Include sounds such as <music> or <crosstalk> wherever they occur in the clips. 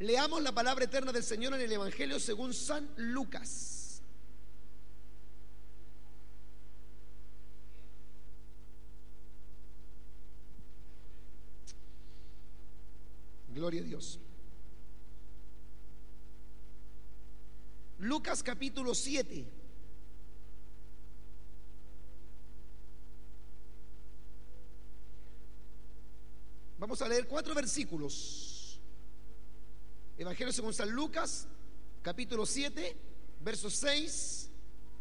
Leamos la palabra eterna del Señor en el Evangelio según San Lucas. Gloria a Dios. Lucas capítulo 7. Vamos a leer cuatro versículos. Evangelio según San Lucas, capítulo 7, versos 6,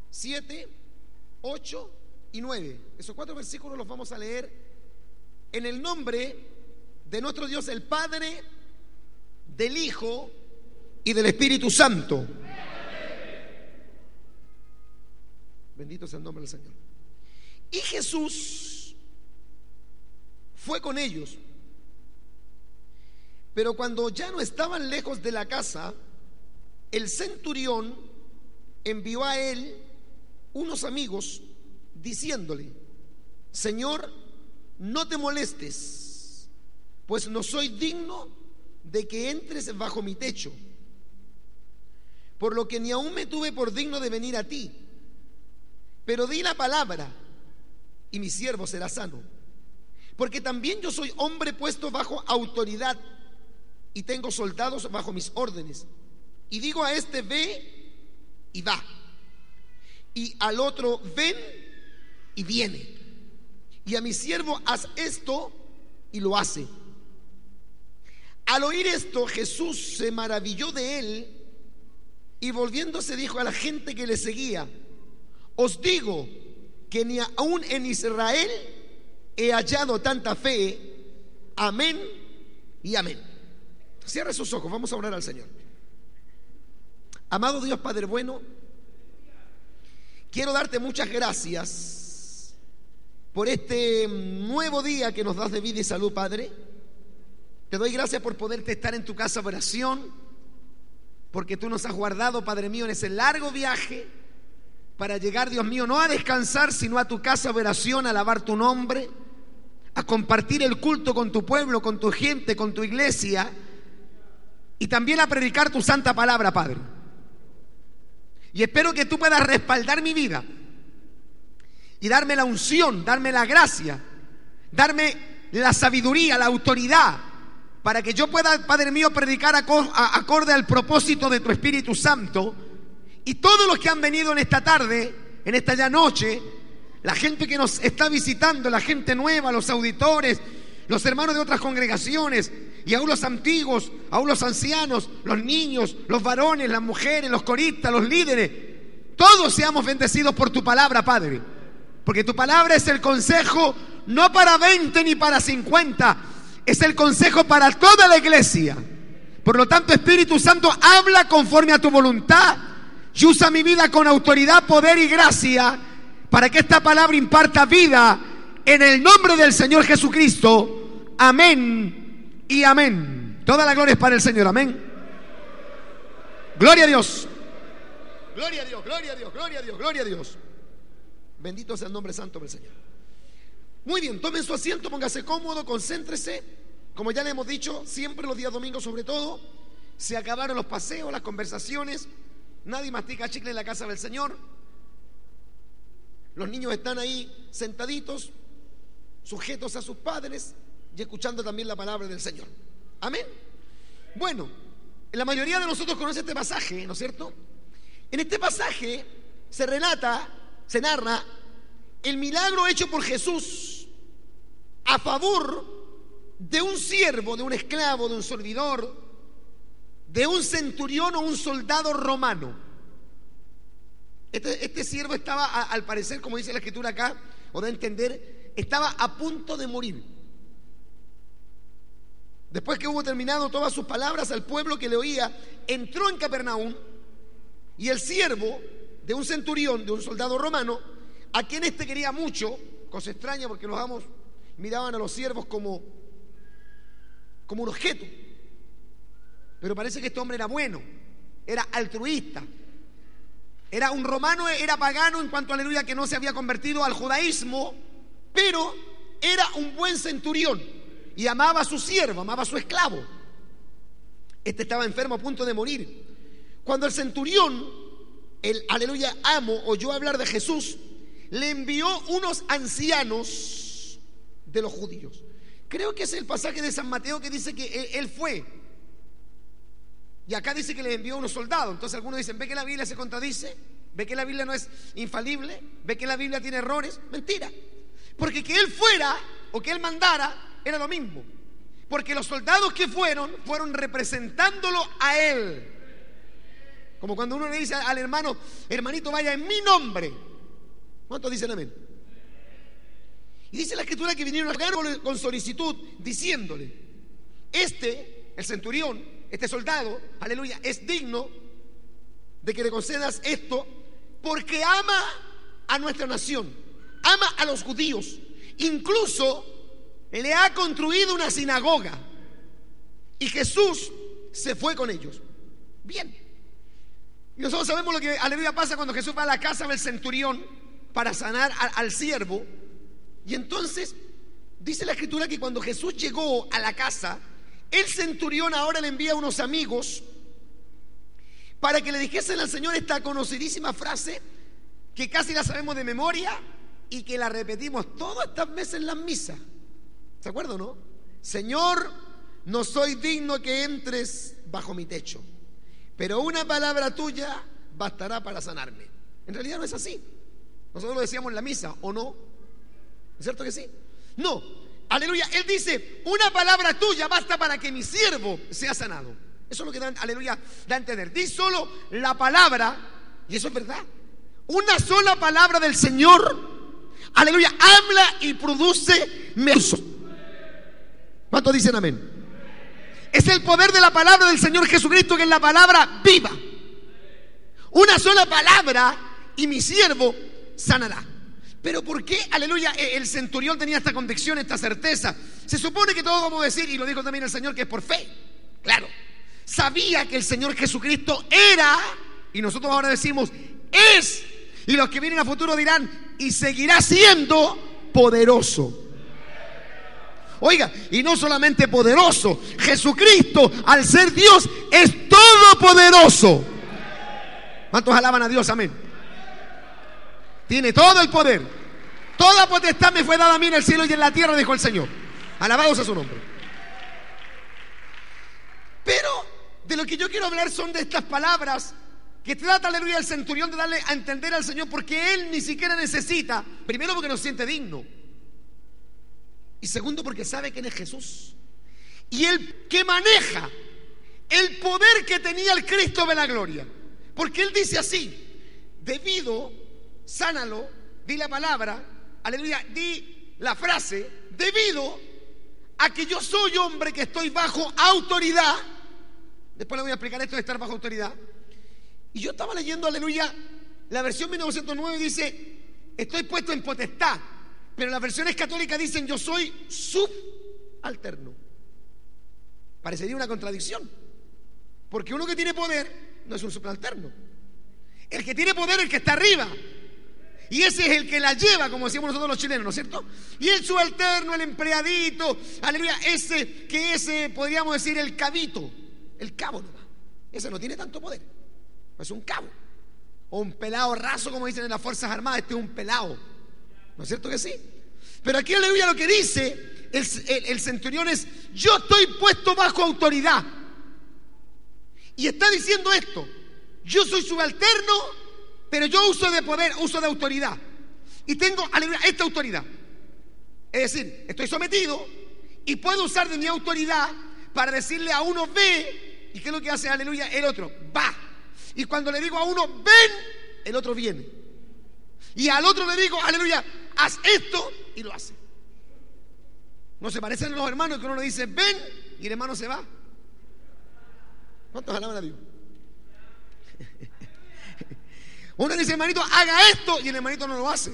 7, 8 y 9. Esos cuatro versículos los vamos a leer en el nombre de nuestro Dios el Padre, del Hijo y del Espíritu Santo. Bendito sea el nombre del Señor. Y Jesús fue con ellos. Pero cuando ya no estaban lejos de la casa, el centurión envió a él unos amigos diciéndole, Señor, no te molestes, pues no soy digno de que entres bajo mi techo, por lo que ni aún me tuve por digno de venir a ti, pero di la palabra y mi siervo será sano, porque también yo soy hombre puesto bajo autoridad y tengo soldados bajo mis órdenes. Y digo a este, ve y va. Y al otro, ven y viene. Y a mi siervo, haz esto y lo hace. Al oír esto, Jesús se maravilló de él y volviéndose dijo a la gente que le seguía, os digo que ni aún en Israel he hallado tanta fe. Amén y amén. Cierra sus ojos, vamos a orar al Señor. Amado Dios Padre bueno, quiero darte muchas gracias por este nuevo día que nos das de vida y salud, Padre. Te doy gracias por poderte estar en tu casa de oración, porque tú nos has guardado, Padre mío, en ese largo viaje para llegar, Dios mío, no a descansar, sino a tu casa de oración, a alabar tu nombre, a compartir el culto con tu pueblo, con tu gente, con tu iglesia y también a predicar tu santa palabra, Padre. Y espero que tú puedas respaldar mi vida y darme la unción, darme la gracia, darme la sabiduría, la autoridad, para que yo pueda, Padre mío, predicar acorde al propósito de tu Espíritu Santo. Y todos los que han venido en esta tarde, en esta ya noche, la gente que nos está visitando, la gente nueva, los auditores, los hermanos de otras congregaciones, y aún los antiguos, aún los ancianos, los niños, los varones, las mujeres, los coristas, los líderes, todos seamos bendecidos por tu palabra, Padre. Porque tu palabra es el consejo no para 20 ni para 50, es el consejo para toda la iglesia. Por lo tanto, Espíritu Santo, habla conforme a tu voluntad y usa mi vida con autoridad, poder y gracia para que esta palabra imparta vida en el nombre del Señor Jesucristo. Amén y amén. Toda la gloria es para el Señor. Amén. Gloria a Dios. Gloria a Dios, gloria a Dios, gloria a Dios, gloria a Dios. Bendito sea el nombre santo del Señor. Muy bien, tomen su asiento, póngase cómodo, concéntrese. Como ya le hemos dicho, siempre los días domingos sobre todo, se acabaron los paseos, las conversaciones. Nadie mastica chicle en la casa del Señor. Los niños están ahí sentaditos, sujetos a sus padres y escuchando también la palabra del Señor. Amén. Bueno, la mayoría de nosotros conoce este pasaje, ¿no es cierto? En este pasaje se relata, se narra el milagro hecho por Jesús a favor de un siervo, de un esclavo, de un servidor, de un centurión o un soldado romano. Este, este siervo estaba, al parecer, como dice la escritura acá, o da a entender, estaba a punto de morir. Después que hubo terminado todas sus palabras al pueblo que le oía, entró en Capernaum y el siervo de un centurión, de un soldado romano, a quien éste quería mucho, cosa extraña porque los amos miraban a los siervos como, como un objeto. Pero parece que este hombre era bueno, era altruista. Era un romano, era pagano en cuanto, aleluya, que no se había convertido al judaísmo, pero era un buen centurión y amaba a su siervo, amaba a su esclavo. Este estaba enfermo a punto de morir. Cuando el centurión, el aleluya amo, oyó hablar de Jesús, le envió unos ancianos de los judíos. Creo que es el pasaje de San Mateo que dice que él fue. Y acá dice que le envió unos soldados. Entonces algunos dicen, ve que la Biblia se contradice, ve que la Biblia no es infalible, ve que la Biblia tiene errores. Mentira. Porque que él fuera o que él mandara era lo mismo. Porque los soldados que fueron fueron representándolo a él. Como cuando uno le dice al hermano, hermanito, vaya en mi nombre. ¿Cuántos dicen amén? Y dice la escritura que vinieron a con solicitud diciéndole, este, el centurión, este soldado, aleluya, es digno de que le concedas esto porque ama a nuestra nación, ama a los judíos, incluso le ha construido una sinagoga y Jesús se fue con ellos. Bien. Y nosotros sabemos lo que, aleluya, pasa cuando Jesús va a la casa del centurión para sanar al, siervo. Y entonces dice la escritura que cuando Jesús llegó a la casa, el centurión ahora le envía a unos amigos para que le dijesen al Señor esta conocidísima frase que casi la sabemos de memoria y que la repetimos todas estas veces en las misas. ¿Se acuerdan, no? Señor, no soy digno que entres bajo mi techo, pero una palabra tuya bastará para sanarme. En realidad no es así. Nosotros lo decíamos en la misa, ¿o no? ¿Es cierto que sí? No, aleluya. Él dice, una palabra tuya basta para que mi siervo sea sanado. Eso es lo que da, aleluya, da a entender. Di solo la palabra, y eso es verdad. Una sola palabra del Señor, aleluya, habla y produce meso. ¿Cuántos dicen amén? Es el poder de la palabra del Señor Jesucristo que es la palabra viva. Una sola palabra y mi siervo sanará. Pero ¿por qué, aleluya, e, el centurión tenía esta convicción, esta certeza? Se supone que todo vamos a decir, y lo dijo también el Señor, que es por fe. Claro. Sabía que el Señor Jesucristo era, y nosotros ahora decimos, es, y los que vienen a futuro dirán, y seguirá siendo poderoso. Oiga, y no solamente poderoso, Jesucristo, al ser Dios, es todopoderoso. ¿Cuántos alaban a Dios? Amén. Tiene todo el poder. Toda potestad me fue dada a mí en el cielo y en la tierra, dijo el Señor. Alabados a su nombre. Pero de lo que yo quiero hablar son de estas palabras que trata, aleluya, el centurión de darle a entender al Señor porque él ni siquiera necesita, primero porque no siente digno, y segundo porque sabe quién es Jesús. Y él que maneja el poder que tenía el Cristo de la gloria. Porque él dice así, debido sánalo, di la palabra, aleluya, di la frase, debido a que yo soy hombre que estoy bajo autoridad. Después le voy a explicar esto de estar bajo autoridad. Y yo estaba leyendo, aleluya, la versión 1909 dice, estoy puesto en potestad. Pero las versiones católicas dicen, yo soy subalterno. Parecería una contradicción. Porque uno que tiene poder no es un subalterno. El que tiene poder es el que está arriba. Y ese es el que la lleva, como decimos nosotros los chilenos, ¿no es cierto? Y el subalterno, el empleadito, aleluya, ese que ese, podríamos decir, el cabito, el cabo nomás. Ese no tiene tanto poder. Es un cabo. O un pelado raso, como dicen en las Fuerzas Armadas, este es un pelado. ¿No es cierto que sí? Pero aquí aleluya lo que dice el, el centurión es, yo estoy puesto bajo autoridad. Y está diciendo esto, yo soy subalterno pero yo uso de poder, uso de autoridad. Y tengo, aleluya, esta autoridad. Es decir, estoy sometido y puedo usar de mi autoridad para decirle a uno ve. ¿Y qué es lo que hace, aleluya? El otro va. Y cuando le digo a uno ven, el otro viene. Y al otro le digo, aleluya, haz esto y lo hace. No se parecen los hermanos que uno le dice ven y el hermano se va. ¿Cuántos alaban a Dios? <laughs> Uno dice, hermanito, haga esto y el hermanito no lo hace.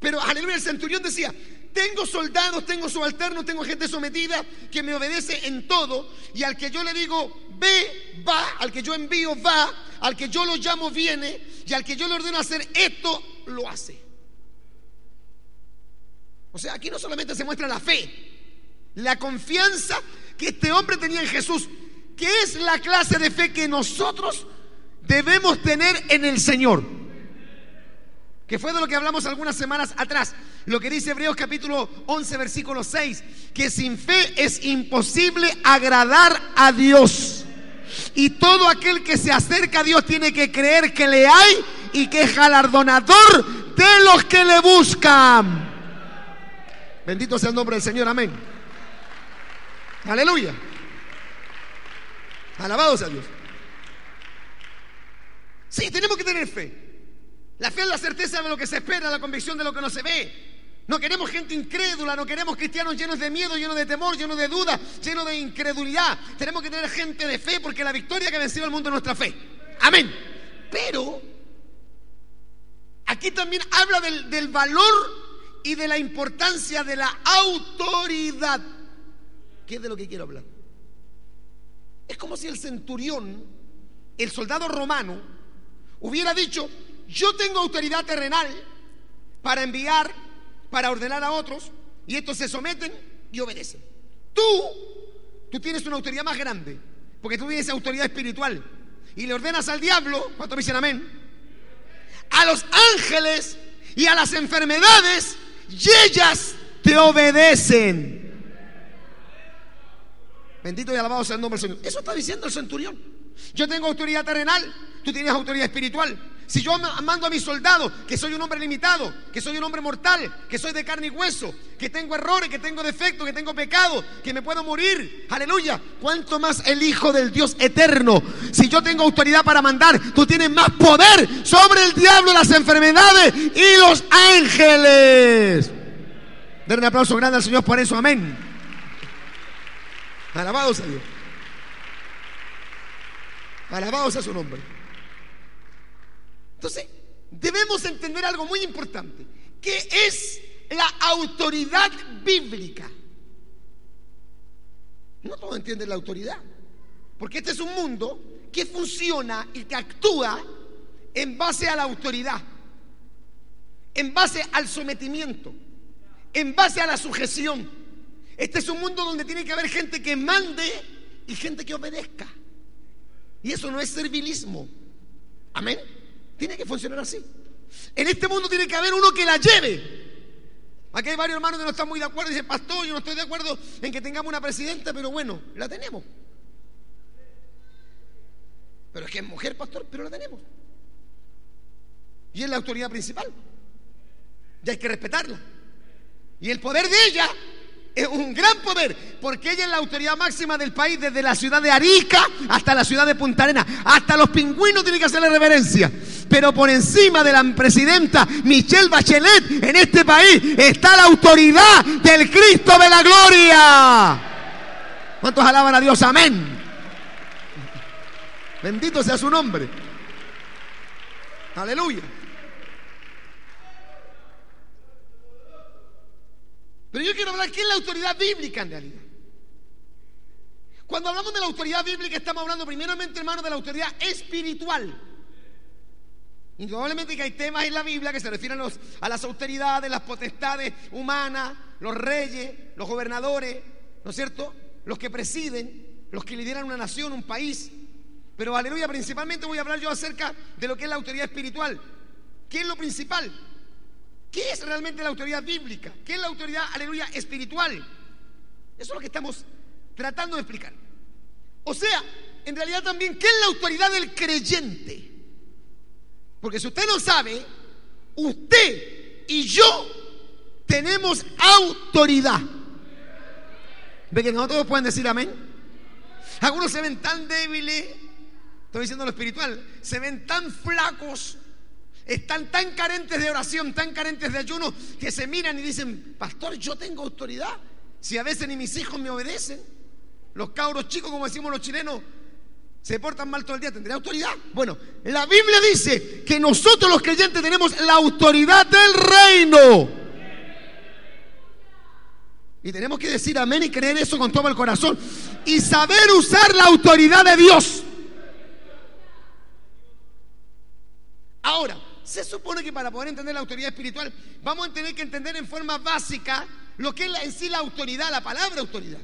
Pero aleluya, el centurión decía, tengo soldados, tengo subalternos, tengo gente sometida que me obedece en todo y al que yo le digo, ve, va, al que yo envío, va, al que yo lo llamo, viene y al que yo le ordeno hacer esto, lo hace. O sea, aquí no solamente se muestra la fe, la confianza que este hombre tenía en Jesús, que es la clase de fe que nosotros debemos tener en el Señor. Que fue de lo que hablamos algunas semanas atrás. Lo que dice Hebreos capítulo 11, versículo 6. Que sin fe es imposible agradar a Dios. Y todo aquel que se acerca a Dios tiene que creer que le hay y que es galardonador de los que le buscan. Bendito sea el nombre del Señor, amén. Aleluya. Alabado sea Dios. Sí, tenemos que tener fe. La fe es la certeza de lo que se espera, la convicción de lo que no se ve. No queremos gente incrédula, no queremos cristianos llenos de miedo, llenos de temor, llenos de duda, llenos de incredulidad. Tenemos que tener gente de fe porque la victoria que ha vencido el mundo es nuestra fe. Amén. Pero aquí también habla del, del valor y de la importancia de la autoridad. ¿Qué es de lo que quiero hablar? Es como si el centurión, el soldado romano, hubiera dicho, yo tengo autoridad terrenal para enviar, para ordenar a otros, y estos se someten y obedecen. Tú, tú tienes una autoridad más grande, porque tú tienes autoridad espiritual, y le ordenas al diablo, ¿cuánto dicen amén? A los ángeles y a las enfermedades, y ellas te obedecen. Bendito y alabado sea el nombre del Señor. Eso está diciendo el centurión. Yo tengo autoridad terrenal, tú tienes autoridad espiritual. Si yo mando a mis soldados, que soy un hombre limitado, que soy un hombre mortal, que soy de carne y hueso, que tengo errores, que tengo defectos, que tengo pecado, que me puedo morir, aleluya, ¿cuánto más el Hijo del Dios eterno? Si yo tengo autoridad para mandar, tú tienes más poder sobre el diablo, las enfermedades y los ángeles. Den un aplauso grande al Señor por eso, amén. Alabado sea Dios. Alabado sea su nombre. Entonces, debemos entender algo muy importante, que es la autoridad bíblica. No todos entienden la autoridad, porque este es un mundo que funciona y que actúa en base a la autoridad, en base al sometimiento, en base a la sujeción. Este es un mundo donde tiene que haber gente que mande y gente que obedezca. Y eso no es servilismo. Amén. Tiene que funcionar así. En este mundo tiene que haber uno que la lleve. Aquí hay varios hermanos que no están muy de acuerdo dicen, pastor, yo no estoy de acuerdo en que tengamos una presidenta, pero bueno, la tenemos. Pero es que es mujer, pastor, pero la tenemos. Y es la autoridad principal. Y hay que respetarla. Y el poder de ella es un gran poder, porque ella es la autoridad máxima del país, desde la ciudad de Arica hasta la ciudad de Punta Arena. Hasta los pingüinos tienen que hacerle reverencia. Pero por encima de la presidenta Michelle Bachelet, en este país está la autoridad del Cristo de la Gloria. ¿Cuántos alaban a Dios? Amén. Bendito sea su nombre. Aleluya. Pero yo quiero hablar, ¿qué es la autoridad bíblica en realidad? Cuando hablamos de la autoridad bíblica estamos hablando primeramente, hermano, de la autoridad espiritual. Indudablemente que hay temas en la Biblia que se refieren a, las autoridades, las potestades humanas, los reyes, los gobernadores, ¿no es cierto? Los que presiden, los que lideran una nación, un país. Pero aleluya, principalmente voy a hablar yo acerca de lo que es la autoridad espiritual. ¿Qué es lo principal? ¿Qué es realmente la autoridad bíblica? ¿Qué es la autoridad, aleluya, espiritual? Eso es lo que estamos tratando de explicar. O sea, en realidad también, ¿qué es la autoridad del creyente? Porque si usted no sabe, usted y yo tenemos autoridad. ¿Ve que no todos pueden decir amén? Algunos se ven tan débiles, estoy diciendo lo espiritual, se ven tan flacos están tan carentes de oración, tan carentes de ayuno, que se miran y dicen, pastor, yo tengo autoridad. Si a veces ni mis hijos me obedecen, los cabros chicos, como decimos los chilenos, se portan mal todo el día, ¿tendría autoridad? Bueno, la Biblia dice que nosotros los creyentes tenemos la autoridad del reino. Y tenemos que decir amén y creer eso con todo el corazón. Y saber usar la autoridad de Dios. Ahora, se supone que para poder entender la autoridad espiritual vamos a tener que entender en forma básica lo que es en sí la autoridad, la palabra autoridad.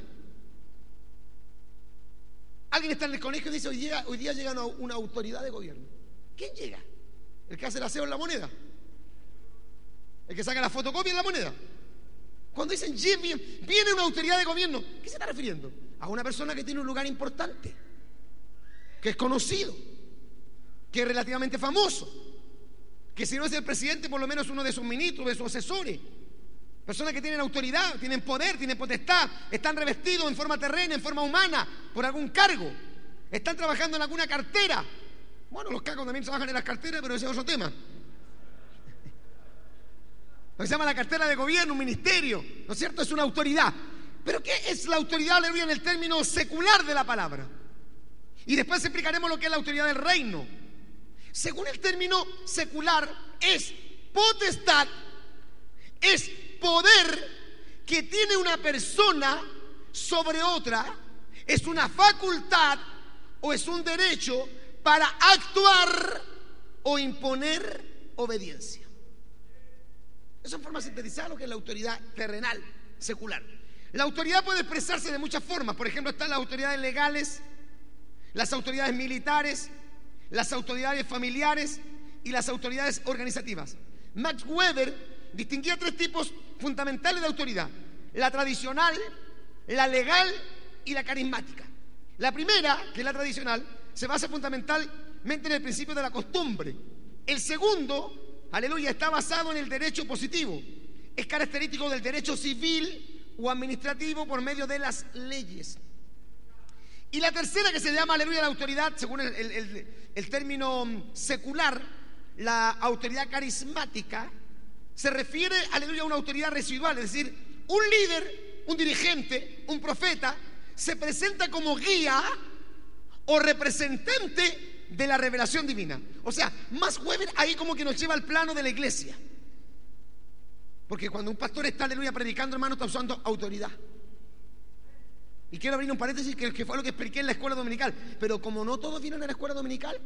Alguien está en el colegio y dice, hoy día, hoy día llega una, autoridad de gobierno. ¿Quién llega? ¿El que hace el aseo en la moneda? ¿El que saca la fotocopia en la moneda? Cuando dicen viene una autoridad de gobierno, ¿qué se está refiriendo? A una persona que tiene un lugar importante, que es conocido, que es relativamente famoso, que si no es el presidente, por lo menos uno de sus ministros, de sus asesores. Personas que tienen autoridad, tienen poder, tienen potestad, están revestidos en forma terrena, en forma humana, por algún cargo. Están trabajando en alguna cartera. Bueno, los cacos también trabajan en las carteras, pero ese es otro tema. Lo que se llama la cartera de gobierno, un ministerio, ¿no es cierto? Es una autoridad. Pero ¿qué es la autoridad, aleluya, en el término secular de la palabra? Y después explicaremos lo que es la autoridad del reino. Según el término secular, es potestad, es poder que tiene una persona sobre otra, es una facultad o es un derecho para actuar o imponer obediencia. Eso es forma sintetizada lo que es la autoridad terrenal, secular. La autoridad puede expresarse de muchas formas. Por ejemplo, están las autoridades legales, las autoridades militares, las autoridades familiares y las autoridades organizativas. Max Weber distinguía tres tipos fundamentales de autoridad. La tradicional, la legal y la carismática. La primera, que es la tradicional, se basa fundamentalmente en el principio de la costumbre. El segundo, aleluya, está basado en el derecho positivo. Es característico del derecho civil o administrativo por medio de las leyes. Y la tercera, que se llama, aleluya, la autoridad, según el, término secular, la autoridad carismática, se refiere, aleluya, a una autoridad residual, es decir, un líder, un dirigente, un profeta, se presenta como guía o representante de la revelación divina. O sea, más Weber ahí como que nos lleva al plano de la iglesia. Porque cuando un pastor está, aleluya, predicando, hermano, está usando autoridad. Y quiero abrir un paréntesis que, que fue lo que expliqué en la escuela dominical. Pero como no todos vienen a la escuela dominical,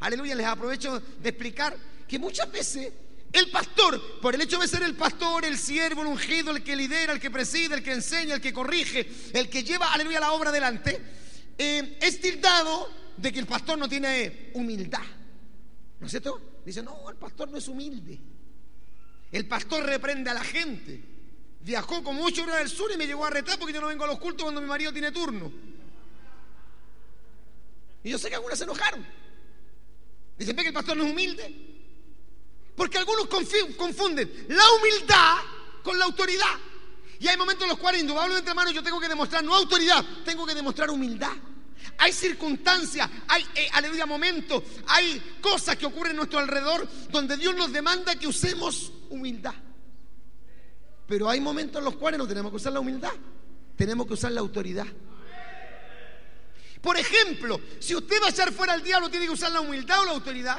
aleluya, les aprovecho de explicar que muchas veces el pastor, por el hecho de ser el pastor, el siervo, el ungido, el que lidera, el que preside, el que enseña, el que corrige, el que lleva, aleluya, la obra adelante, eh, es tildado de que el pastor no tiene humildad. ¿No es cierto? Dice, no, el pastor no es humilde. El pastor reprende a la gente. Viajó con mucho horas del sur y me llegó a retar porque yo no vengo a los cultos cuando mi marido tiene turno. Y yo sé que algunas se enojaron. Dicen, ve que el pastor no es humilde. Porque algunos confunden la humildad con la autoridad. Y hay momentos en los cuales, indudablemente, hermano, yo tengo que demostrar no autoridad, tengo que demostrar humildad. Hay circunstancias, hay, eh, momentos, hay cosas que ocurren a nuestro alrededor donde Dios nos demanda que usemos humildad. Pero hay momentos en los cuales no tenemos que usar la humildad, tenemos que usar la autoridad. Por ejemplo, si usted va a echar fuera al diablo, tiene que usar la humildad o la autoridad.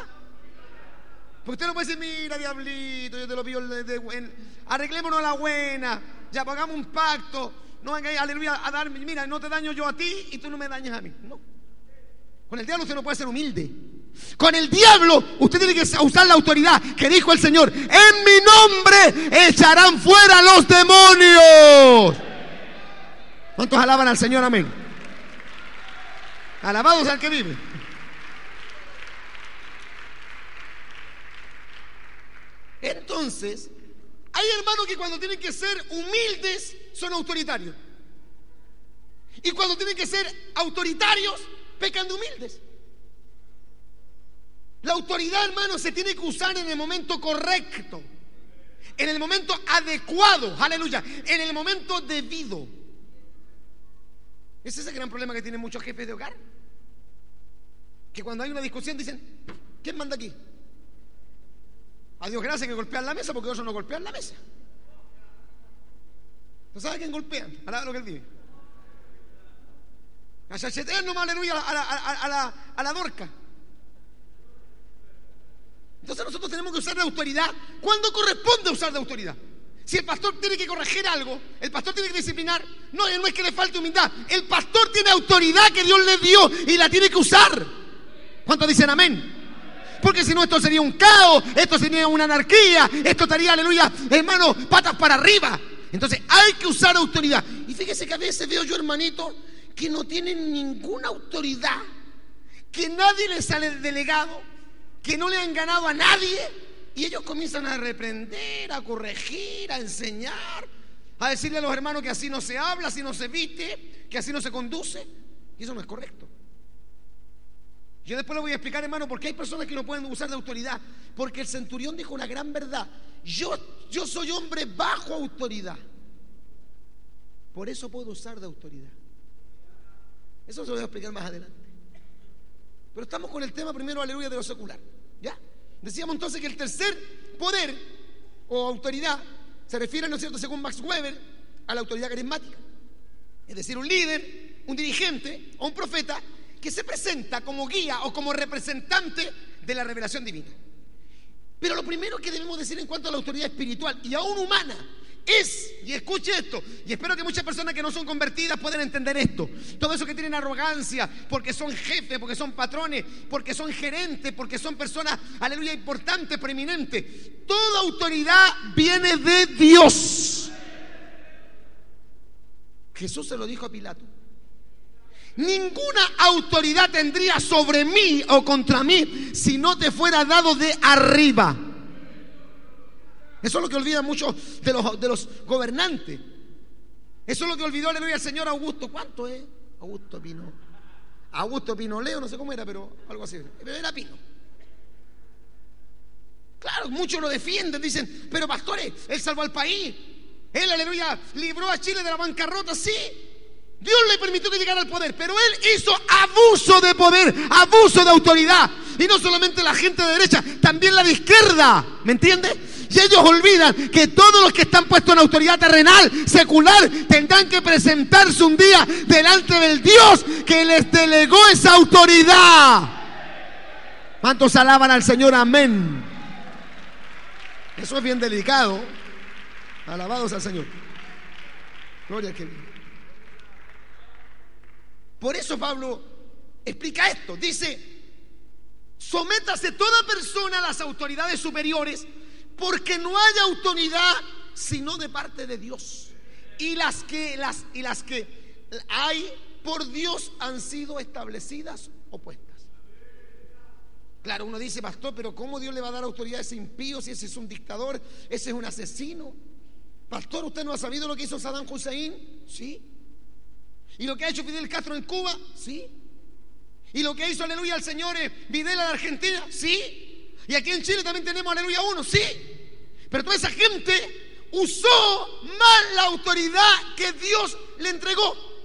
Porque usted no puede decir, mira, diablito, yo te lo pido, de, arreglémonos la buena, ya pagamos un pacto, no venga aleluya, a darme, mira, no te daño yo a ti y tú no me dañas a mí. No. Con el diablo usted no puede ser humilde. Con el diablo usted tiene que usar la autoridad que dijo el Señor. En mi nombre echarán fuera los demonios. ¿Cuántos alaban al Señor? Amén. Alabados al que vive. Entonces, hay hermanos que cuando tienen que ser humildes son autoritarios. Y cuando tienen que ser autoritarios, pecan de humildes. La autoridad, hermano, se tiene que usar en el momento correcto, en el momento adecuado, aleluya, en el momento debido. Ese es el gran problema que tienen muchos jefes de hogar. Que cuando hay una discusión dicen, ¿quién manda aquí? A Dios gracias que golpean la mesa porque ellos no golpean la mesa. ¿No sabe quién golpean? Alaba lo que él dice. A nomás aleluya a la, a, la, a, la, dorca. Entonces nosotros tenemos que usar la autoridad cuando corresponde usar la autoridad. Si el pastor tiene que corregir algo, el pastor tiene que disciplinar, no, no es que le falte humildad. El pastor tiene autoridad que Dios le dio y la tiene que usar. ¿Cuántos dicen amén? Porque si no, esto sería un caos, esto sería una anarquía, esto estaría, aleluya, hermano, patas para arriba. Entonces hay que usar autoridad. Y fíjese que a veces veo yo, hermanito, que no tienen ninguna autoridad, que nadie les sale delegado, que no le han ganado a nadie, y ellos comienzan a reprender, a corregir, a enseñar, a decirle a los hermanos que así no se habla, así no se viste, que así no se conduce, y eso no es correcto. Yo después le voy a explicar, hermano, por qué hay personas que no pueden usar de autoridad. Porque el centurión dijo una gran verdad. Yo, yo soy hombre bajo autoridad. Por eso puedo usar de autoridad. Eso se lo voy a explicar más adelante. Pero estamos con el tema primero, aleluya, de lo secular. ¿Ya? Decíamos entonces que el tercer poder o autoridad se refiere, ¿no es cierto?, según Max Weber, a la autoridad carismática. Es decir, un líder, un dirigente o un profeta que se presenta como guía o como representante de la revelación divina. Pero lo primero que debemos decir en cuanto a la autoridad espiritual y aún humana es, y escuche esto, y espero que muchas personas que no son convertidas puedan entender esto, todo eso que tienen arrogancia, porque son jefes, porque son patrones, porque son gerentes, porque son personas, aleluya, importantes, preeminentes, toda autoridad viene de Dios. Jesús se lo dijo a Pilato. Ninguna autoridad tendría sobre mí o contra mí si no te fuera dado de arriba. Eso es lo que olvidan muchos de los, de los gobernantes. Eso es lo que olvidó, aleluya, el señor Augusto. ¿Cuánto es? Augusto Pino. Augusto Pino Leo, no sé cómo era, pero algo así. Pero era Pino. Claro, muchos lo defienden, dicen, pero pastores, él salvó al país. Él, aleluya, libró a Chile de la bancarrota, sí. Dios le permitió que llegara al poder, pero él hizo abuso de poder, abuso de autoridad. Y no solamente la gente de derecha, también la de izquierda. ¿Me entiende? Y ellos olvidan que todos los que están puestos en autoridad terrenal, secular, tendrán que presentarse un día delante del Dios que les delegó esa autoridad. ¿Cuántos alaban al Señor? Amén. Eso es bien delicado. Alabados al Señor. Gloria a Dios. Por eso Pablo explica esto. Dice, sométase toda persona a las autoridades superiores porque no hay autoridad sino de parte de Dios. Y las que, las, y las que hay por Dios han sido establecidas o puestas. Claro, uno dice, pastor, pero ¿cómo Dios le va a dar autoridad a ese impío si ese es un dictador, ese es un asesino? Pastor, ¿usted no ha sabido lo que hizo Saddam Hussein? Sí. ¿Y lo que ha hecho Fidel Castro en Cuba? Sí. ¿Y lo que hizo, aleluya, el señor eh, Videla de Argentina? Sí. Y aquí en Chile también tenemos, aleluya, uno, sí. Pero toda esa gente usó mal la autoridad que Dios le entregó.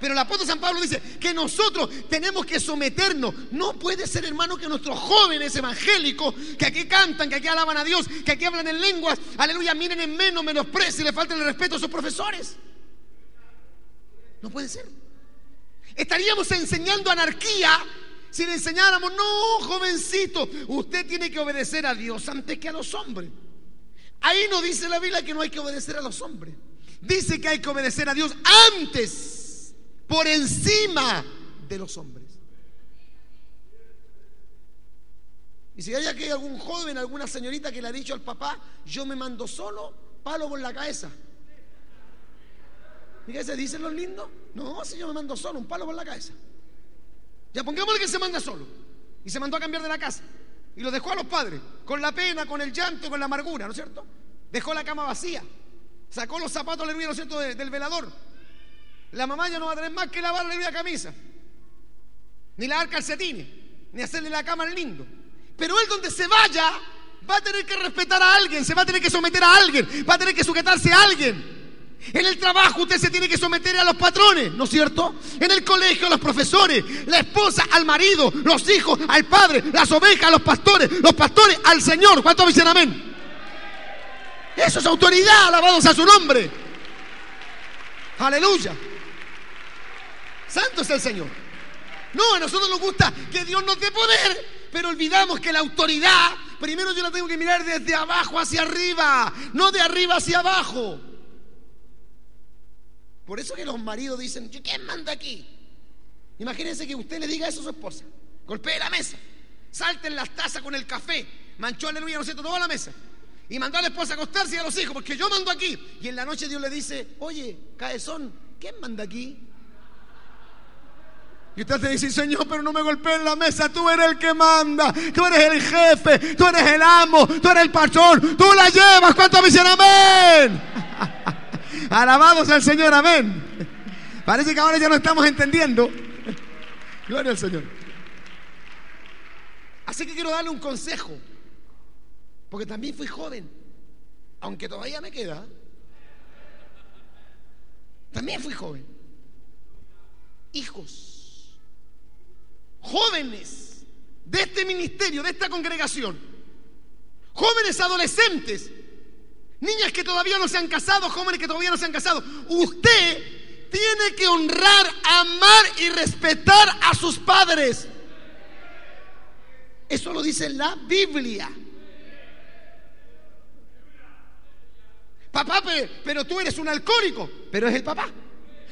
Pero el apóstol San Pablo dice que nosotros tenemos que someternos. No puede ser, hermano, que nuestros jóvenes evangélicos, que aquí cantan, que aquí alaban a Dios, que aquí hablan en lenguas, aleluya, miren en menos, menosprecien y le falten el respeto a sus profesores. No puede ser. Estaríamos enseñando anarquía si le enseñáramos, no, jovencito, usted tiene que obedecer a Dios antes que a los hombres. Ahí no dice la Biblia que no hay que obedecer a los hombres. Dice que hay que obedecer a Dios antes, por encima de los hombres. Y si hay aquí algún joven, alguna señorita que le ha dicho al papá, yo me mando solo, palo por la cabeza. ¿Y qué se dicen los lindos? No, si yo me mando solo, un palo por la cabeza. Ya pongámosle que se manda solo. Y se mandó a cambiar de la casa. Y lo dejó a los padres, con la pena, con el llanto, con la amargura, ¿no es cierto? Dejó la cama vacía. Sacó los zapatos, ¿no es cierto?, del velador. La mamá ya no va a tener más que lavarle la camisa. Ni lavar calcetines. Ni hacerle la cama al lindo. Pero él donde se vaya, va a tener que respetar a alguien, se va a tener que someter a alguien, va a tener que sujetarse a alguien. En el trabajo usted se tiene que someter a los patrones, ¿no es cierto? En el colegio a los profesores, la esposa al marido, los hijos al padre, las ovejas a los pastores, los pastores al Señor. ¿Cuántos dicen amén? Eso es autoridad, alabados a su nombre. Aleluya. Santo es el Señor. No, a nosotros nos gusta que Dios nos dé poder, pero olvidamos que la autoridad, primero yo la tengo que mirar desde abajo hacia arriba, no de arriba hacia abajo. Por eso que los maridos dicen, ¿quién manda aquí? Imagínense que usted le diga eso a su esposa. Golpee la mesa, salten las tazas con el café, manchó aleluya, no sé, toda la mesa. Y mandó a la esposa a acostarse y a los hijos, porque yo mando aquí. Y en la noche Dios le dice, oye, caezón, ¿quién manda aquí? Y usted te dice, Señor, pero no me golpeen la mesa, tú eres el que manda, tú eres el jefe, tú eres el amo, tú eres el patrón, tú la llevas, ¿cuántos dicen amén? Alabados al Señor, amén. Parece que ahora ya no estamos entendiendo. Gloria al Señor. Así que quiero darle un consejo, porque también fui joven, aunque todavía me queda. También fui joven. Hijos, jóvenes de este ministerio, de esta congregación, jóvenes adolescentes, niñas que todavía no se han casado, jóvenes que todavía no se han casado. Usted tiene que honrar, amar y respetar a sus padres. Eso lo dice la Biblia. Papá, pero, tú eres un alcohólico, pero es el papá.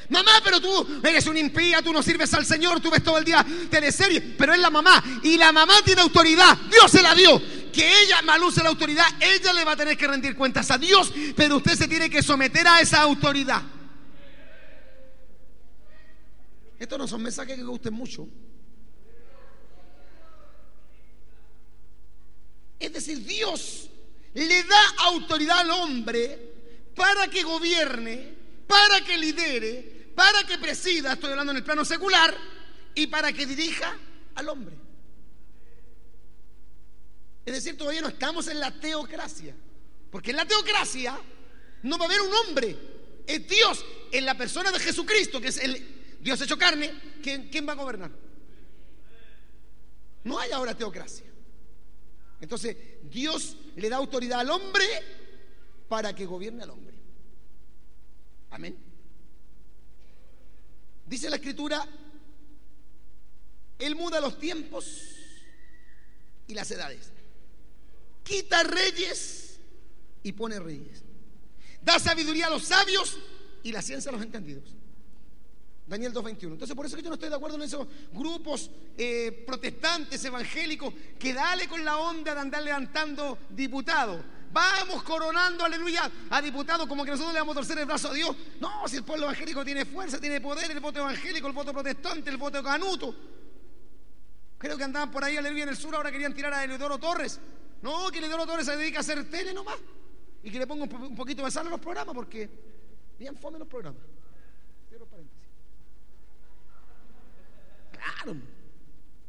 Mamá, pero tú eres un impía, tú no sirves al Señor, tú ves todo el día teleserie, pero es la mamá. Y la mamá tiene autoridad, Dios se la dio. Que ella maluse la autoridad, ella le va a tener que rendir cuentas a Dios, pero usted se tiene que someter a esa autoridad. Estos no son mensajes que gusten mucho. Es decir, Dios le da autoridad al hombre para que gobierne, para que lidere, para que presida, estoy hablando en el plano secular, y para que dirija al hombre. Es decir, todavía no estamos en la teocracia, porque en la teocracia no va a haber un hombre, es Dios en la persona de Jesucristo, que es el Dios hecho carne, ¿quién, quién va a gobernar? No hay ahora teocracia. Entonces, Dios le da autoridad al hombre para que gobierne al hombre. Amén. Dice la escritura, Él muda los tiempos y las edades. Quita reyes y pone reyes. Da sabiduría a los sabios y la ciencia a los entendidos. Daniel 2.21. Entonces por eso que yo no estoy de acuerdo en esos grupos eh, protestantes, evangélicos, que dale con la onda de andar levantando diputados. Vamos coronando, aleluya, a diputados como que nosotros le vamos a torcer el brazo a Dios. No, si el pueblo evangélico tiene fuerza, tiene poder, el voto evangélico, el voto protestante, el voto canuto. Creo que andaban por ahí, aleluya, en el sur, ahora querían tirar a Eleodoro Torres. No, que Eleodoro Torres se dedica a hacer tele nomás. Y que le ponga un poquito de sal a los programas porque bien fome los programas.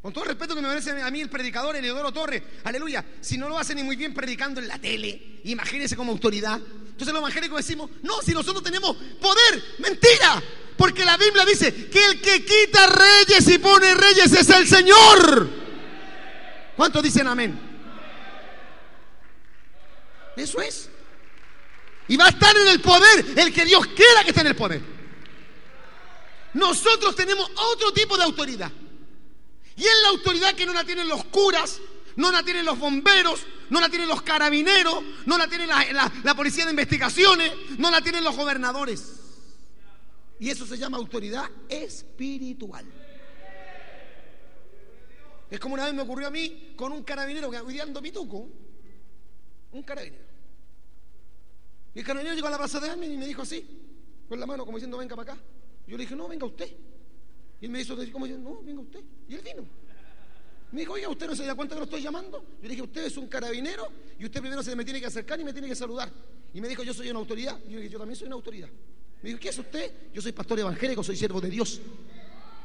Con todo el respeto que me merece a mí el predicador Eleodoro Torres, aleluya, si no lo hace ni muy bien predicando en la tele, imagínese como autoridad. Entonces los evangélicos decimos, no, si nosotros tenemos poder, mentira, porque la Biblia dice que el que quita reyes y pone reyes es el Señor. ¿Cuántos dicen amén? Eso es. Y va a estar en el poder el que Dios quiera que esté en el poder. Nosotros tenemos otro tipo de autoridad. Y es la autoridad que no la tienen los curas, no la tienen los bomberos, no la tienen los carabineros, no la tienen la, policía de investigaciones, no la tienen los gobernadores. Y eso se llama autoridad espiritual. Es como una vez me ocurrió a mí con un carabinero que ando pituco. Un carabinero. El carabinero llegó a la plaza de Armin y me dijo así, con la mano como diciendo, venga para acá. Yo le dije, no, venga usted. Y él me hizo decir, ¿cómo? No, venga usted. Y él vino. Me dijo, oiga, ¿usted no se da cuenta que lo estoy llamando? Yo le dije, usted es un carabinero y usted primero se me tiene que acercar y me tiene que saludar. Y me dijo, yo soy una autoridad. Y yo le dije, yo también soy una autoridad. Me dijo, ¿qué es usted? Yo soy pastor evangélico, soy siervo de Dios.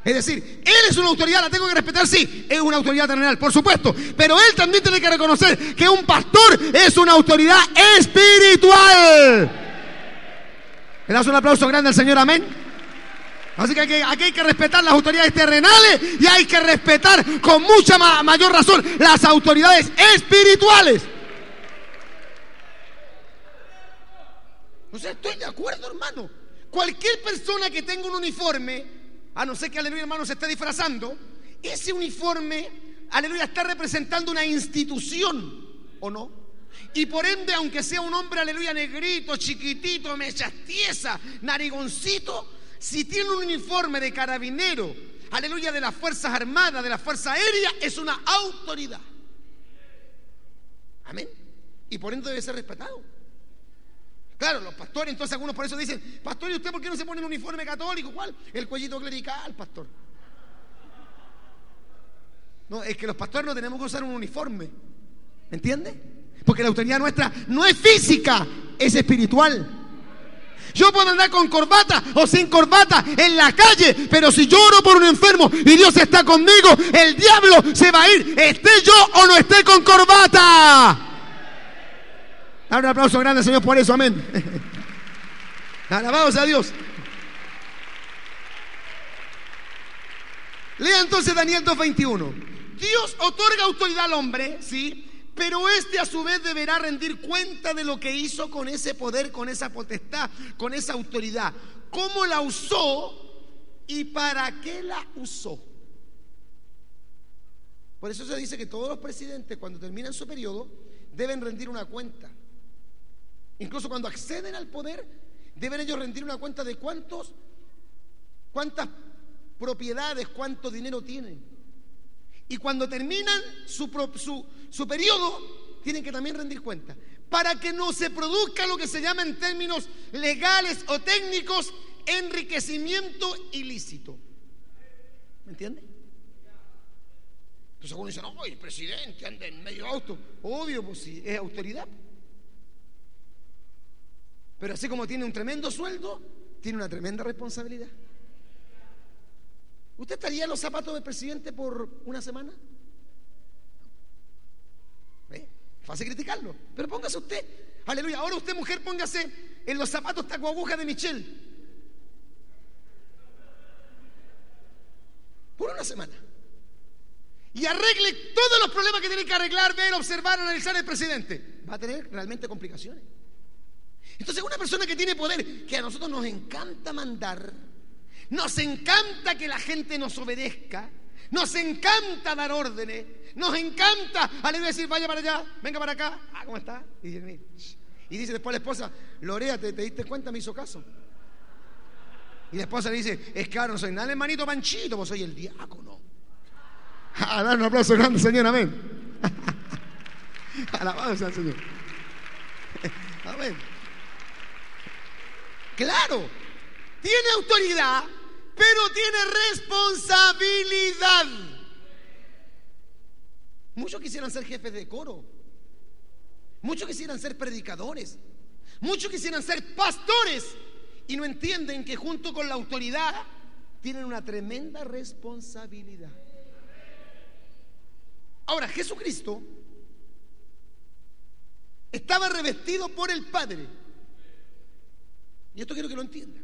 Es decir, él es una autoridad, la tengo que respetar, sí, es una autoridad terrenal, por supuesto, pero él también tiene que reconocer que un pastor es una autoridad espiritual. Le das un aplauso grande al Señor, amén. Así que aquí, hay que respetar las autoridades terrenales y hay que respetar con mucha mayor razón las autoridades espirituales. sea, estoy de acuerdo, hermano. Cualquier persona que tenga un uniforme, a no ser que aleluya, hermano, se esté disfrazando, ese uniforme, aleluya, está representando una institución, ¿o no? Y por ende, aunque sea un hombre, aleluya, negrito, chiquitito, mechastiesa, narigoncito, si tiene un uniforme de carabinero, aleluya, de las Fuerzas Armadas, de la Fuerza Aérea, es una autoridad. Amén. Y por ende debe ser respetado. Claro, los pastores, entonces algunos por eso dicen, pastor, ¿y usted por qué no se pone un uniforme católico? ¿Cuál? El cuellito clerical, pastor. No, es que los pastores no tenemos que usar un uniforme. ¿Me entiende? Porque la autoridad nuestra no es física, es espiritual. Yo puedo andar con corbata o sin corbata en la calle, pero si lloro por un enfermo y Dios está conmigo, el diablo se va a ir, esté yo o no esté con corbata. Dale un aplauso grande, Señor, por eso, amén. <laughs> Alabados a Dios. Lea entonces Daniel 2.21. Dios otorga autoridad al hombre, ¿sí? Pero este a su vez deberá rendir cuenta de lo que hizo con ese poder, con esa potestad, con esa autoridad. ¿Cómo la usó y para qué la usó? Por eso se dice que todos los presidentes cuando terminan su periodo deben rendir una cuenta. Incluso cuando acceden al poder deben ellos rendir una cuenta de cuántos, cuántas propiedades, cuánto dinero tienen. Y cuando terminan su, periodo, tienen que también rendir cuenta. Para que no se produzca lo que se llama en términos legales o técnicos enriquecimiento ilícito. ¿Me entiende? Entonces uno dice, no, el presidente anda en medio auto. Obvio, pues sí, es autoridad. Pero así como tiene un tremendo sueldo, tiene una tremenda responsabilidad. ¿Usted estaría en los zapatos del presidente por una semana? ¿Eh? Fácil criticarlo, pero póngase usted. Aleluya. Ahora usted, mujer, póngase en los zapatos taco aguja de Michelle. Por una semana. Y arregle todos los problemas que tiene que arreglar, ver, observar, analizar el presidente. Va a tener realmente complicaciones. Entonces, una persona que tiene poder, que a nosotros nos encanta mandar, nos encanta que la gente nos obedezca. Nos encanta dar órdenes. Nos encanta, al decir, vaya para allá, venga para acá. Ah, ¿cómo está? Y dice, después la esposa, Lorea, ¿te, diste cuenta? Me hizo caso. Y la esposa le dice, es claro, no soy nada hermanito panchito, vos soy el diácono. <laughs> A dar un aplauso grande, Señor, amén. <laughs> Alabado sea el Señor. <laughs> Amén. Claro, tiene autoridad, pero tiene responsabilidad. Muchos quisieran ser jefes de coro. Muchos quisieran ser predicadores. Muchos quisieran ser pastores. Y no entienden que junto con la autoridad tienen una tremenda responsabilidad. Ahora, Jesucristo estaba revestido por el Padre. Y esto quiero que lo entienda.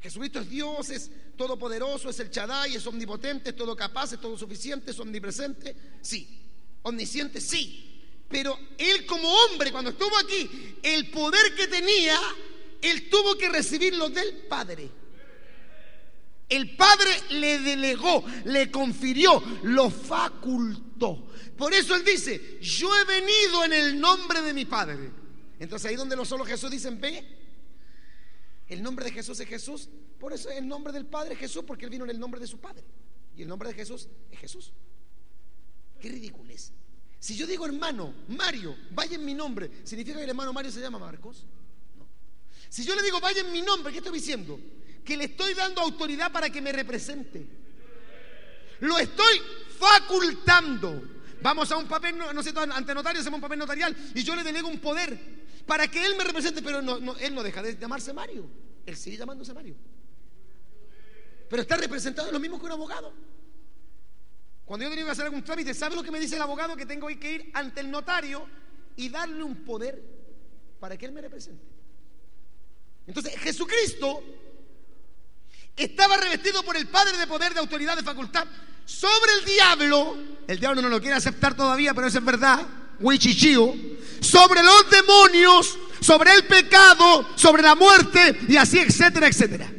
Jesucristo es Dios, es todopoderoso, es el Chadai, es omnipotente, es todo capaz, es todo suficiente, es omnipresente. Sí. Omnisciente, sí. Pero Él como hombre, cuando estuvo aquí, el poder que tenía, Él tuvo que recibirlo del Padre. El Padre le delegó, le confirió, lo facultó. Por eso Él dice, yo he venido en el nombre de mi Padre. Entonces ahí donde los solo Jesús dicen, ve, el nombre de Jesús es Jesús. Por eso el nombre del Padre es Jesús, porque Él vino en el nombre de su Padre. Y el nombre de Jesús es Jesús. Qué ridículo es. Si yo digo hermano Mario, vaya en mi nombre, ¿significa que el hermano Mario se llama Marcos? No. Si yo le digo vaya en mi nombre, ¿qué estoy diciendo? Que le estoy dando autoridad para que me represente. Lo estoy facultando. Vamos a un papel, no, sé, ante notario hacemos un papel notarial y yo le delego un poder para que Él me represente, pero no, Él no deja de llamarse Mario. Él sigue llamándose Mario. Pero está representado lo mismo que un abogado. Cuando yo tengo que hacer algún trámite, ¿sabe lo que me dice el abogado? Que tengo que ir ante el notario y darle un poder para que Él me represente. Entonces, Jesucristo estaba revestido por el Padre de poder, de autoridad, de facultad sobre el diablo. El diablo no lo quiere aceptar todavía, pero eso es verdad. Sobre los demonios, sobre el pecado, sobre la muerte y así, etcétera, etcétera.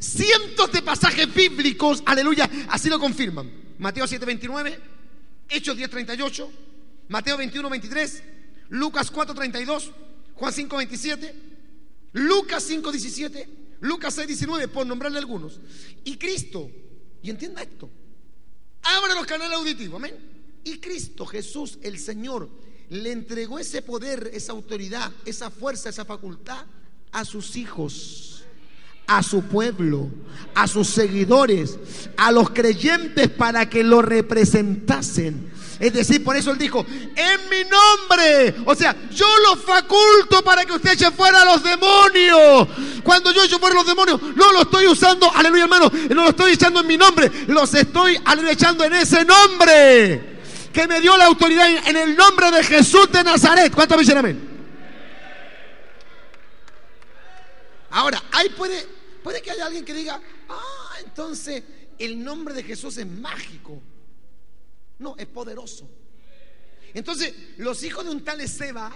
Cientos de pasajes bíblicos, aleluya, así lo confirman. Mateo 7:29, Hechos 10:38, Mateo 21:23, Lucas 4:32, Juan 5:27, Lucas 5:17, Lucas 6:19, por nombrarle algunos. Y Cristo, y entienda esto, abre los canales auditivos, amén. Y Cristo Jesús, el Señor, le entregó ese poder, esa autoridad, esa fuerza, esa facultad a sus hijos, a su pueblo, a sus seguidores, a los creyentes para que lo representasen. Es decir, por eso él dijo, en mi nombre. O sea, yo los faculto para que usted eche fuera a los demonios. Cuando yo echo fuera a los demonios, no lo estoy usando, aleluya hermano, no lo estoy echando en mi nombre, los estoy aleluya, echando en ese nombre que me dio la autoridad en el nombre de Jesús de Nazaret. ¿Cuántos dicen amén? Ahora, ahí puede, puede que haya alguien que diga, ah, entonces el nombre de Jesús es mágico. No, es poderoso. Entonces, los hijos de un tal Seba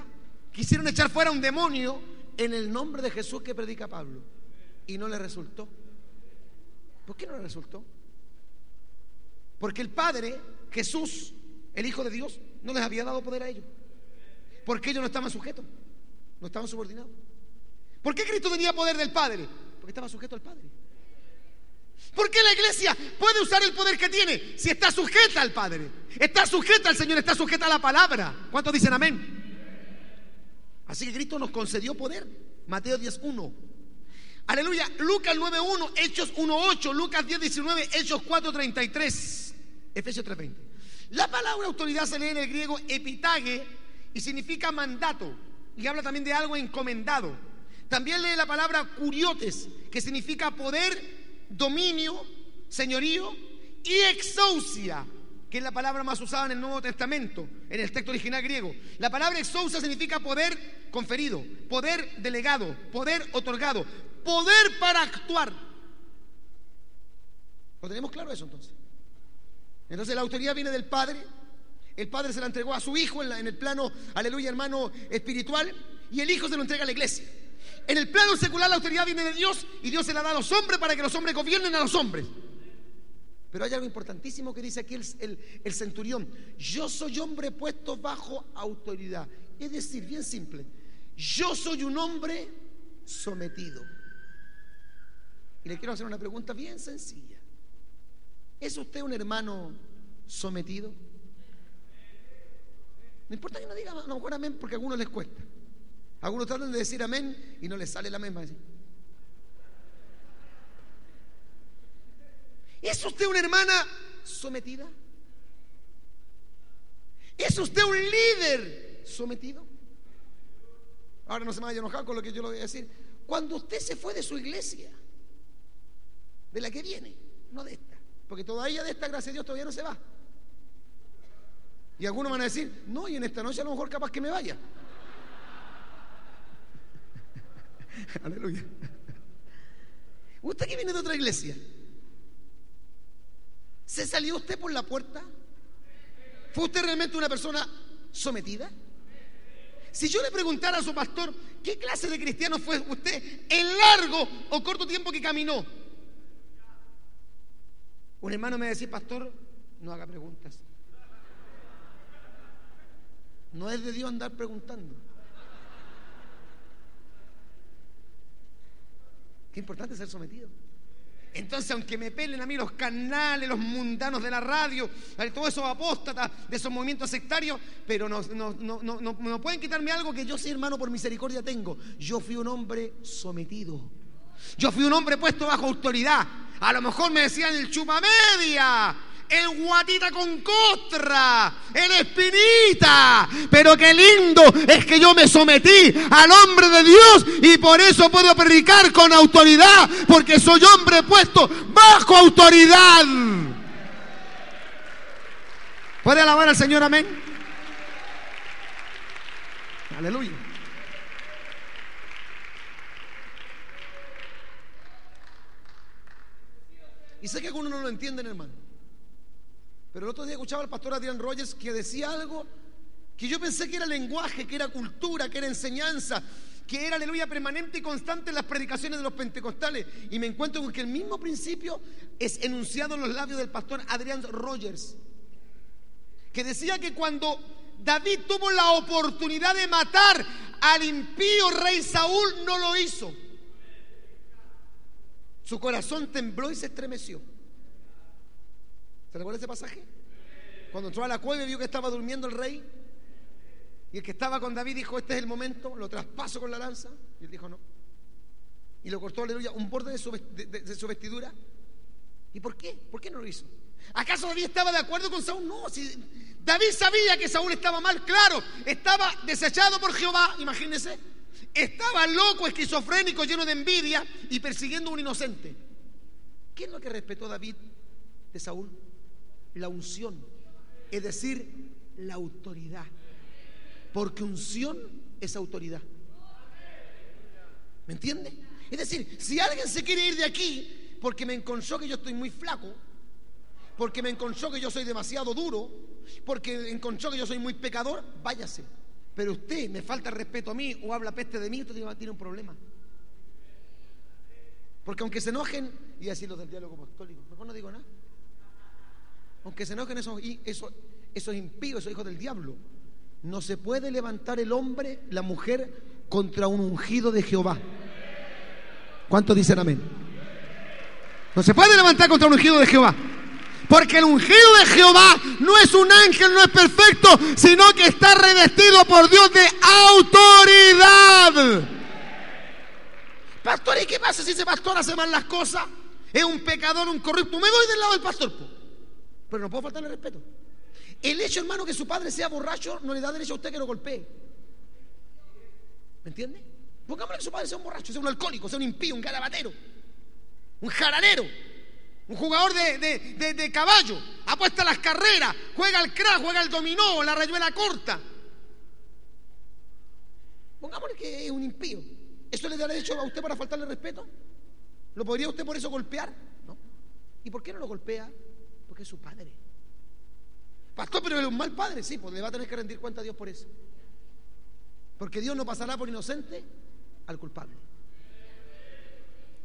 quisieron echar fuera un demonio en el nombre de Jesús que predica Pablo. Y no le resultó. ¿Por qué no le resultó? Porque el Padre, Jesús, el Hijo de Dios, no les había dado poder a ellos. Porque ellos no estaban sujetos, no estaban subordinados. ¿Por qué Cristo tenía poder del Padre? Porque estaba sujeto al Padre. ¿Por qué la iglesia puede usar el poder que tiene si está sujeta al Padre? Está sujeta al Señor, está sujeta a la palabra. ¿Cuántos dicen amén? Así que Cristo nos concedió poder. Mateo 10.1. Aleluya. Lucas 9.1, Hechos 1.8, Lucas 10.19, Hechos 4.33, Efesios 3.20. La palabra autoridad se lee en el griego epitage y significa mandato. Y habla también de algo encomendado. También lee la palabra curiotes, que significa poder, dominio, señorío, y exousia, que es la palabra más usada en el Nuevo Testamento, en el texto original griego. La palabra exousia significa poder conferido, poder delegado, poder otorgado, poder para actuar. ¿Lo tenemos claro eso entonces? Entonces la autoridad viene del Padre. El Padre se la entregó a su Hijo en, el plano, aleluya hermano, espiritual. Y el Hijo se lo entrega a la iglesia. En el plano secular la autoridad viene de Dios y Dios se la da a los hombres para que los hombres gobiernen a los hombres. Pero hay algo importantísimo que dice aquí el, el, centurión. Yo soy hombre puesto bajo autoridad. Es decir, bien simple. Yo soy un hombre sometido. Y le quiero hacer una pregunta bien sencilla. ¿Es usted un hermano sometido? No importa que no diga no, mejor amén porque a algunos les cuesta. Algunos tratan de decir amén y no les sale la misma. ¿Es usted una hermana sometida? ¿Es usted un líder sometido? Ahora no se me vaya a enojar con lo que yo le voy a decir. Cuando usted se fue de su iglesia, de la que viene, no de esta porque todavía de esta gracia de Dios todavía no se va. Y algunos van a decir, no, y en esta noche a lo mejor capaz que me vaya. <laughs> Aleluya. Usted que viene de otra iglesia, ¿se salió usted por la puerta? ¿Fue usted realmente una persona sometida? Si yo le preguntara a su pastor, ¿qué clase de cristiano fue usted en largo o corto tiempo que caminó? Un hermano me decía, pastor, no haga preguntas. No es de Dios andar preguntando. Qué importante ser sometido. Entonces, aunque me pelen a mí los canales, los mundanos de la radio, todos esos apóstatas de esos movimientos sectarios, pero no, no, no, no, pueden quitarme algo que yo sí, hermano, por misericordia tengo. Yo fui un hombre sometido. Yo fui un hombre puesto bajo autoridad. A lo mejor me decían el chupa media, el guatita con costra, el espinita. Pero qué lindo es que yo me sometí al hombre de Dios y por eso puedo predicar con autoridad, porque soy hombre puesto bajo autoridad. ¿Puede alabar al Señor? Amén. Aleluya. Y sé que algunos no lo entienden, hermano. Pero el otro día escuchaba al pastor Adrián Rogers que decía algo que yo pensé que era lenguaje, que era cultura, que era enseñanza, que era, aleluya, permanente y constante en las predicaciones de los pentecostales. Y me encuentro con que el mismo principio es enunciado en los labios del pastor Adrián Rogers, que decía que cuando David tuvo la oportunidad de matar al impío rey Saúl, no lo hizo. Su corazón tembló y se estremeció. ¿Se recuerda ese pasaje? Cuando entró a la cueva y vio que estaba durmiendo el rey, y el que estaba con David dijo, este es el momento, lo traspaso con la lanza. Y él dijo, no. Y lo cortó, aleluya, un borde de su, de su vestidura. ¿Y por qué? ¿Por qué no lo hizo? ¿Acaso David estaba de acuerdo con Saúl? No, David sabía que Saúl estaba mal, claro, estaba desechado por Jehová, imagínense. Estaba loco, esquizofrénico, lleno de envidia y persiguiendo a un inocente. ¿Qué es lo que respetó David de Saúl? La unción, es decir, la autoridad. Porque unción es autoridad. ¿Me entiende? Es decir, si alguien se quiere ir de aquí porque me encontró que yo estoy muy flaco, porque me encontró que yo soy demasiado duro, porque encontró que yo soy muy pecador, váyase. Pero usted me falta respeto a mí o habla peste de mí, usted tiene un problema. Porque aunque se enojen, y así los del diálogo apostólico, mejor no digo nada. Aunque se enojen esos, esos, esos impíos, esos hijos del diablo, no se puede levantar el hombre, la mujer, contra un ungido de Jehová. ¿Cuántos dicen amén? No se puede levantar contra un ungido de Jehová. Porque el ungido de Jehová no es un ángel, no es perfecto, sino que está revestido por Dios de autoridad. Pastor, ¿y qué pasa si ese pastor hace mal las cosas? Es un pecador, un corrupto. Me voy del lado del pastor. Pero no puedo faltarle respeto. El hecho, hermano, que su padre sea borracho no le da derecho a usted que lo golpee. ¿Me entiende? Pongámosle que su padre sea un borracho, sea un alcohólico, sea un impío, un garabatero, un jaranero. Un jugador de, caballo, apuesta las carreras, juega al crack, juega al dominó, la rayuela corta. Pongámosle que es un impío. ¿Eso le da derecho a usted para faltarle respeto? ¿Lo podría usted por eso golpear? ¿No? ¿Y por qué no lo golpea? Porque es su padre. Pastor, pero es un mal padre. Sí, pues le va a tener que rendir cuenta a Dios por eso. Porque Dios no pasará por inocente al culpable.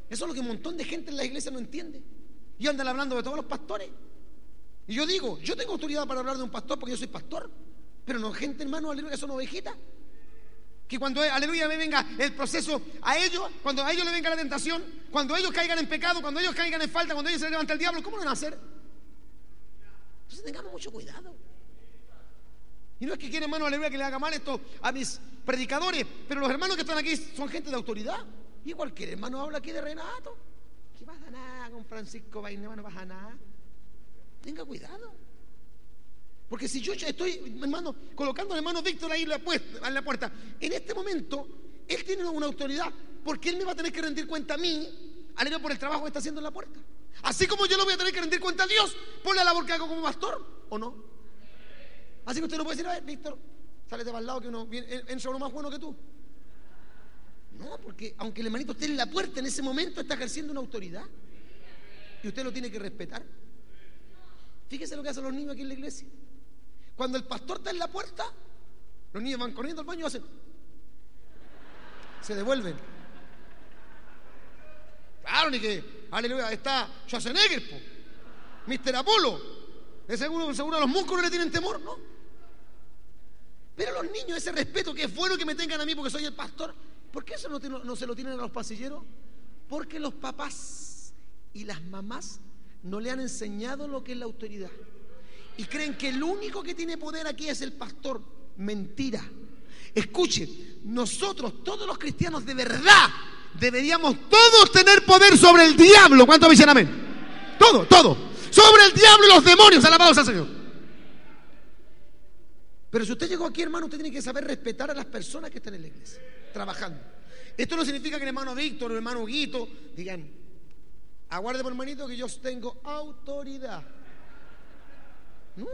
Eso es lo que un montón de gente en la iglesia no entiende. Y andan hablando de todos los pastores. Y yo digo, yo tengo autoridad para hablar de un pastor porque yo soy pastor. Pero no gente, hermano, aleluya, que son ovejitas. Que cuando, aleluya, me venga el proceso a ellos, cuando a ellos le venga la tentación, cuando ellos caigan en pecado, cuando ellos caigan en falta, cuando ellos se levanta el diablo, ¿cómo lo van a hacer? Entonces tengamos mucho cuidado. Y no es que quiera, hermano, aleluya, que le haga mal esto a mis predicadores, pero los hermanos que están aquí son gente de autoridad. Y cualquier hermano habla aquí de Renato. ¿Qué pasa nada con Francisco Vaina? No pasa nada. Tenga cuidado. Porque si yo estoy, hermano, colocando al hermano Víctor ahí en la, puerta, en este momento, él tiene una autoridad, porque él me va a tener que rendir cuenta a mí, aleluya, por el trabajo que está haciendo en la puerta. Así como yo lo voy a tener que rendir cuenta a Dios por la labor que hago como pastor, ¿o no? Así que usted no puede decir, a ver, Víctor, sale de al lado que uno entra uno más bueno que tú. No, porque aunque el hermanito esté en la puerta en ese momento, está ejerciendo una autoridad. Y usted lo tiene que respetar. Fíjese lo que hacen los niños aquí en la iglesia. Cuando el pastor está en la puerta, los niños van corriendo al baño y hacen. Se devuelven. Claro, ni que, aleluya, está Schwarzenegger, po. Mr. Apolo. De seguro, seguro a los músculos le tienen temor, ¿no? Pero los niños, ese respeto que es bueno que me tengan a mí porque soy el pastor, ¿por qué eso no, se lo tienen a los pasilleros? Porque los papás y las mamás no le han enseñado lo que es la autoridad. Y creen que el único que tiene poder aquí es el pastor. Mentira. Escuche, nosotros, todos los cristianos de verdad, deberíamos todos tener poder sobre el diablo. ¿Cuántos dicen amén? Todo, todo. Sobre el diablo y los demonios. Alabados al Señor. Pero si usted llegó aquí, hermano, usted tiene que saber respetar a las personas que están en la iglesia, trabajando. Esto no significa que el hermano Víctor o el hermano Guito digan, aguarde por hermanito que yo tengo autoridad. No.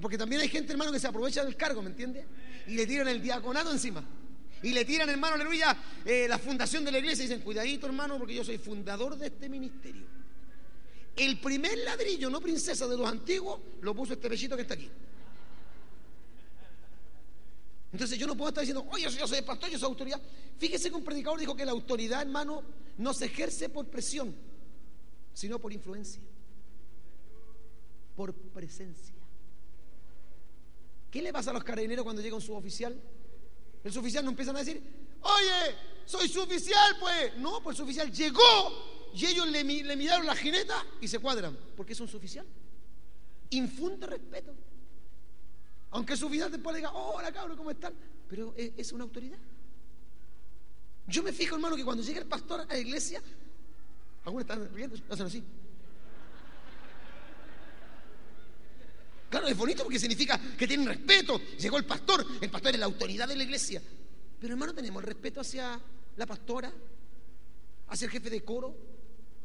Porque también hay gente, hermano, que se aprovecha del cargo, ¿me entiende? Y le tiran el diaconado encima. Y le tiran, hermano, aleluya, eh, la fundación de la iglesia y dicen, cuidadito, hermano, porque yo soy fundador de este ministerio. El primer ladrillo, no princesa de los antiguos, lo puso este pechito que está aquí. Entonces yo no puedo estar diciendo, oye, yo soy pastor, yo soy autoridad. Fíjese que un predicador dijo que la autoridad, hermano, no se ejerce por presión, sino por influencia, por presencia. ¿Qué le pasa a los carabineros cuando llega un suboficial? El suboficial no empiezan a decir, oye, soy suboficial, pues. No, pues el suboficial llegó y ellos le, le miraron la jineta y se cuadran, porque es un suboficial. Infunde respeto. Aunque su vida después le diga, hola cabrón, ¿cómo están? Pero es, una autoridad. Yo me fijo, hermano, que cuando llega el pastor a la iglesia, algunos están riendo, hacen así. Claro, es bonito porque significa que tienen respeto. Llegó el pastor, el pastor es la autoridad de la iglesia. Pero hermano, tenemos el respeto hacia la pastora, hacia el jefe de coro.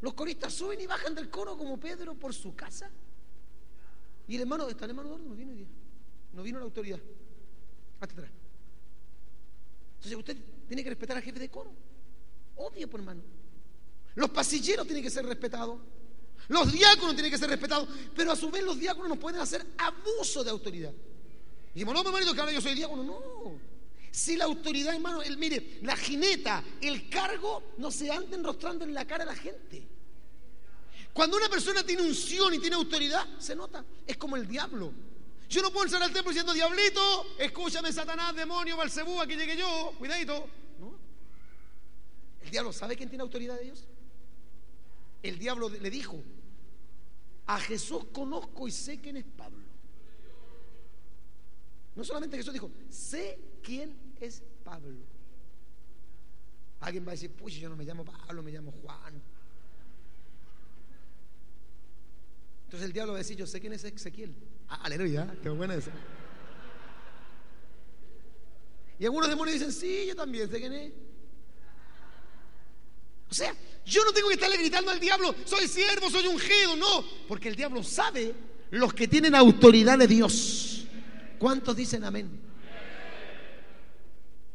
Los coristas suben y bajan del coro como Pedro por su casa. Y el hermano, está el hermano Eduardo, no viene hoy día. No vino la autoridad. Hasta atrás. Entonces usted tiene que respetar al jefe de coro. Obvio, por hermano. Los pasilleros tienen que ser respetados. Los diáconos tienen que ser respetados. Pero a su vez los diáconos no pueden hacer abuso de autoridad. Y no, mi marido, que ahora yo soy diácono. No. Si la autoridad, hermano, el, mire, la jineta, el cargo, no se anda enrostrando en la cara de la gente. Cuando una persona tiene unción y tiene autoridad, se nota. Es como el diablo. Yo no puedo entrar al templo diciendo, diablito, escúchame, Satanás, demonio, Balcebú, aquí llegué yo, cuidadito. El diablo sabe quién tiene autoridad de Dios. El diablo le dijo, a Jesús conozco y sé quién es Pablo. No solamente Jesús dijo, sé quién es Pablo. Alguien va a decir, pues yo no me llamo Pablo, me llamo Juan. Entonces el diablo va a decir, yo sé quién es Ezequiel. Ah, aleluya, qué buena esa. Y algunos demonios dicen, sí, yo también sé quién es. O sea, yo no tengo que estarle gritando al diablo, soy siervo, soy ungido, no, porque el diablo sabe los que tienen autoridad de Dios. ¿Cuántos dicen amén?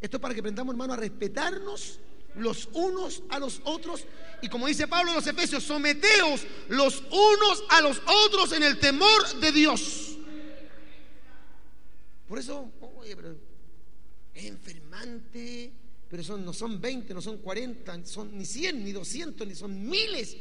Esto es para que aprendamos, hermano, a respetarnos los unos a los otros. Y como dice Pablo en los Efesios, someteos los unos a los otros en el temor de Dios. Por eso, es enfermante, pero son, no son 20, no son 40, son ni 100, ni 200, ni son miles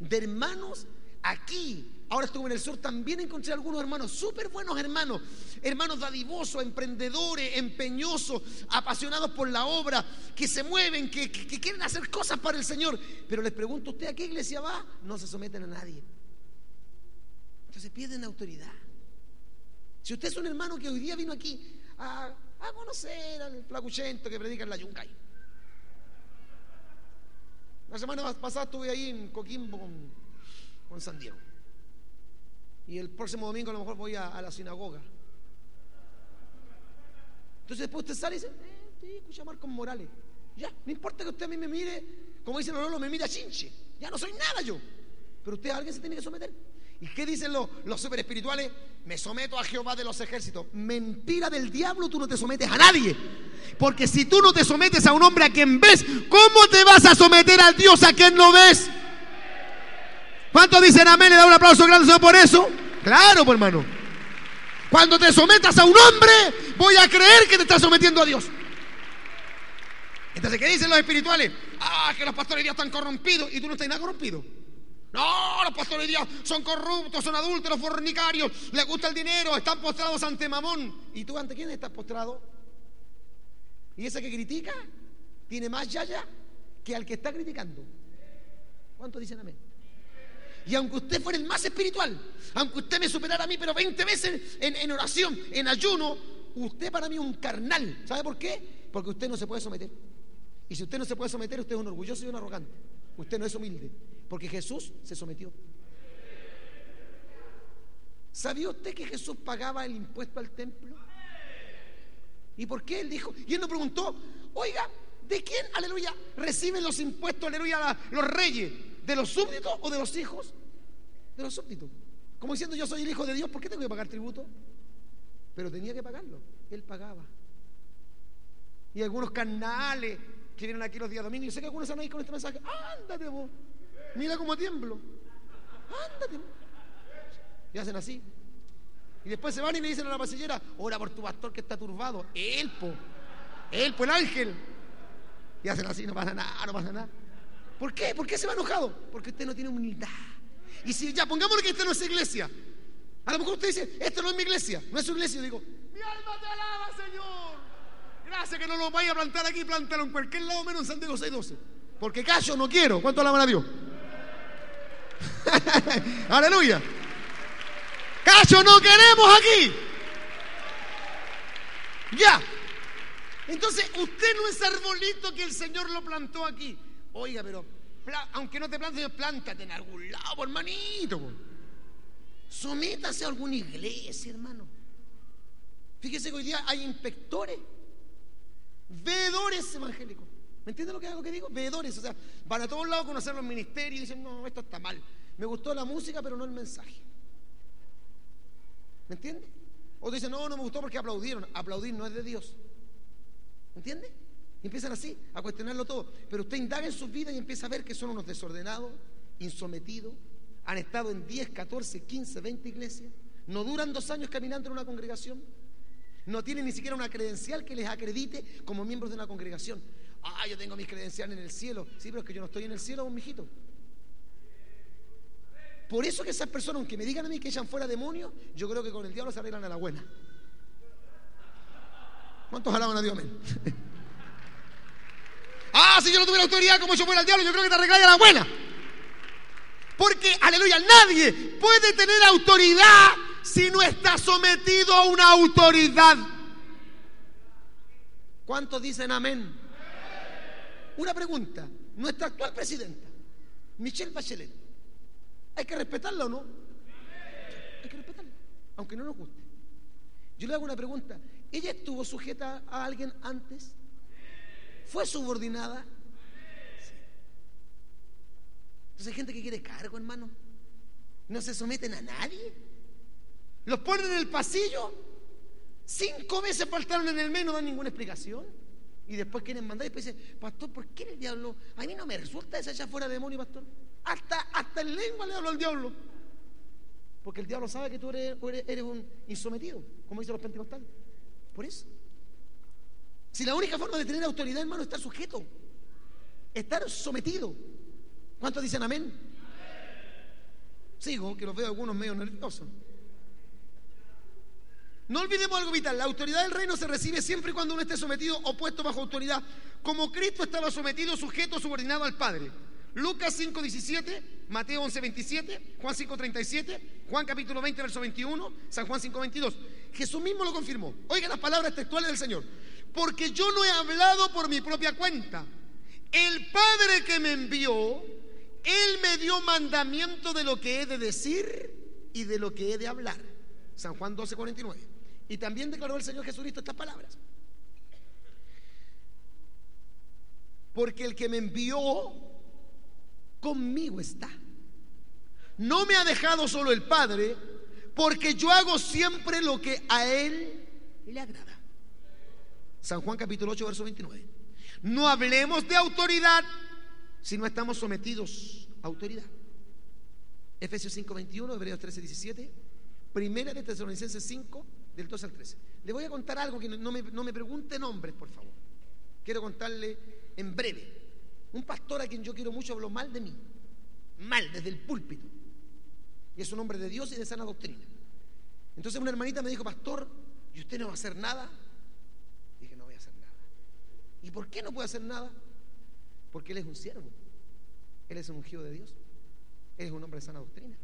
de hermanos aquí Ahora estuve en el sur, también encontré algunos hermanos, súper buenos hermanos, hermanos dadivosos, emprendedores, empeñosos, apasionados por la obra, que se mueven, que, quieren hacer cosas para el Señor. Pero les pregunto, ¿usted a qué iglesia va? No se someten a nadie. Entonces pierden autoridad. Si usted es un hermano que hoy día vino aquí a, conocer al flacuchento que predica en la Yuncay. La semana pasada estuve ahí en Coquimbo con, con San Diego. Y el próximo domingo a lo mejor voy a, la sinagoga. Entonces después usted sale y dice, eh, sí, escucha a Marcos Morales. Ya, no importa que usted a mí me mire, como dicen los me mira chinche. Ya no soy nada yo. Pero usted a alguien se tiene que someter. ¿Y qué dicen los, los super espirituales? Me someto a Jehová de los ejércitos. Mentira del diablo, tú no te sometes a nadie. Porque si tú no te sometes a un hombre a quien ves, ¿cómo te vas a someter al Dios a quien no ves? ¿Cuántos dicen amén? Le da un aplauso grande por eso. Claro, pues, hermano. Cuando te sometas a un hombre, voy a creer que te estás sometiendo a Dios. Entonces, ¿qué dicen los espirituales? Ah, que los pastores de Dios están corrompidos y tú no estás nada corrompido. No, los pastores de Dios son corruptos, son adúlteros, fornicarios, les gusta el dinero, están postrados ante Mamón. ¿Y tú ante quién estás postrado? ¿Y ese que critica tiene más yaya que al que está criticando? ¿Cuántos dicen amén? Y aunque usted fuera el más espiritual, aunque usted me superara a mí, pero 20 veces en, oración, en ayuno, usted para mí es un carnal. ¿Sabe por qué? Porque usted no se puede someter. Y si usted no se puede someter, usted es un orgulloso y un arrogante. Usted no es humilde. Porque Jesús se sometió. ¿Sabía usted que Jesús pagaba el impuesto al templo? ¿Y por qué él dijo? Y él nos preguntó, oiga, ¿de quién, aleluya, reciben los impuestos, aleluya, los reyes? ¿De los súbditos o de los hijos? De los súbditos. Como diciendo, yo soy el hijo de Dios, ¿por qué tengo que pagar tributo? Pero tenía que pagarlo. Él pagaba. Y algunos canales que vienen aquí los días domingos, yo sé que algunos están ahí con este mensaje, ándate vos, mira cómo tiemblo, ándate. Y hacen así. Y después se van y le dicen a la pasillera, ora por tu pastor que está turbado. Él, po. Él, po, el ángel. Y hacen así, no pasa nada, no pasa nada. ¿Por qué? ¿Por qué se va enojado? Porque usted no tiene humildad. Y si ya, pongámosle que esta no es iglesia. A lo mejor usted dice, esto no es mi iglesia, no es su iglesia. Yo digo, mi alma te alaba, Señor. Gracias que no lo vaya a plantar aquí, plántalo en cualquier lado menos en San Diego 612. Porque callo no quiero. ¿Cuánto alaban a Dios? <laughs> Aleluya. Cacho no queremos aquí. Ya. Entonces, usted no es arbolito que el Señor lo plantó aquí. Oiga, pero aunque no te plantes, plántate en algún lado, hermanito. Sométase a alguna iglesia, hermano. Fíjese que hoy día hay inspectores, veedores evangélicos. ¿Me entiende lo que, lo que digo? Veedores, o sea, van a todos lados a conocer los ministerios y dicen, no, esto está mal. Me gustó la música, pero no el mensaje. ¿Me entiende? O dicen, no, no me gustó porque aplaudieron. Aplaudir no es de Dios. ¿Me entiende? Y empiezan así, a cuestionarlo todo. Pero usted indaga en sus vidas y empieza a ver que son unos desordenados, insometidos, han estado en 10, 14, 15, 20 iglesias, no duran dos años caminando en una congregación, no tienen ni siquiera una credencial que les acredite como miembros de una congregación. Ah, yo tengo mis credenciales en el cielo. Sí, pero es que yo no estoy en el cielo, mijito. Por eso que esas personas, aunque me digan a mí que echan fuera demonios, yo creo que con el diablo se arreglan a la buena. ¿Cuántos alaban a Dios? Amén. <laughs> ah, si yo no tuviera autoridad como yo fuera el diablo, yo creo que te arreglan a la buena. Porque, aleluya, nadie puede tener autoridad si no está sometido a una autoridad. ¿Cuántos dicen amén? Una pregunta. Nuestra actual presidenta, Michelle Bachelet, ¿hay que respetarla o no? Hay que respetarla, aunque no nos guste. Yo le hago una pregunta. ¿Ella estuvo sujeta a alguien antes? ¿Fue subordinada? Entonces hay gente que quiere cargo, hermano. No se someten a nadie. Los ponen en el pasillo. Cinco veces faltaron en el mes, no dan ninguna explicación. Y después quieren mandar y después dicen, pastor, ¿por qué el diablo? A mí no me resulta esa allá fuera demonio, pastor. Hasta, hasta en lengua le hablo al diablo. Porque el diablo sabe que tú eres, eres un insometido, como dicen los pentecostales. Por eso. Si la única forma de tener autoridad, hermano, es estar sujeto, estar sometido. ¿Cuántos dicen amén? Sigo, que los veo algunos medio nerviosos. No olvidemos algo vital, la autoridad del reino se recibe siempre y cuando uno esté sometido o puesto bajo autoridad, como Cristo estaba sometido, sujeto, subordinado al Padre. Lucas 5.17, Mateo 11.27, Juan 5.37, Juan capítulo 20, verso 21, San Juan 5.22. Jesús mismo lo confirmó. Oigan las palabras textuales del Señor. Porque yo no he hablado por mi propia cuenta. El Padre que me envió, Él me dio mandamiento de lo que he de decir y de lo que he de hablar. San Juan 12.49. Y también declaró el Señor Jesucristo estas palabras. Porque el que me envió conmigo está. No me ha dejado solo el Padre, porque yo hago siempre lo que a Él le agrada. San Juan capítulo 8, verso 29. No hablemos de autoridad si no estamos sometidos a autoridad. Efesios 5, 21, Hebreos 13, 17, Primera de Tesalonicenses 5, del 2 al 13. Le voy a contar algo que no me, no me pregunte nombres, por favor. Quiero contarle en breve. Un pastor a quien yo quiero mucho habló mal de mí. Mal, desde el púlpito. Y es un hombre de Dios y de sana doctrina. Entonces una hermanita me dijo, pastor, ¿y usted no va a hacer nada? Dije, no voy a hacer nada. ¿Y por qué no puede hacer nada? Porque él es un siervo. Él es un ungido de Dios. Él es un hombre de sana doctrina.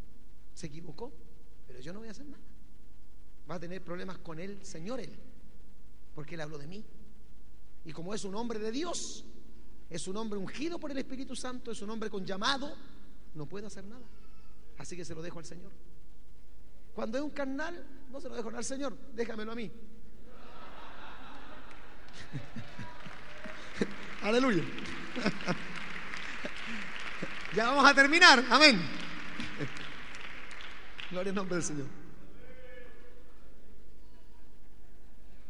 Se equivocó, pero yo no voy a hacer nada. Va a tener problemas con él, Señor, él. Porque él habló de mí. Y como es un hombre de Dios, es un hombre ungido por el Espíritu Santo, es un hombre con llamado, no puede hacer nada. Así que se lo dejo al Señor. Cuando es un carnal, no se lo dejo al Señor, déjamelo a mí. Aleluya. ya vamos a terminar. Amén. Gloria al nombre del Señor.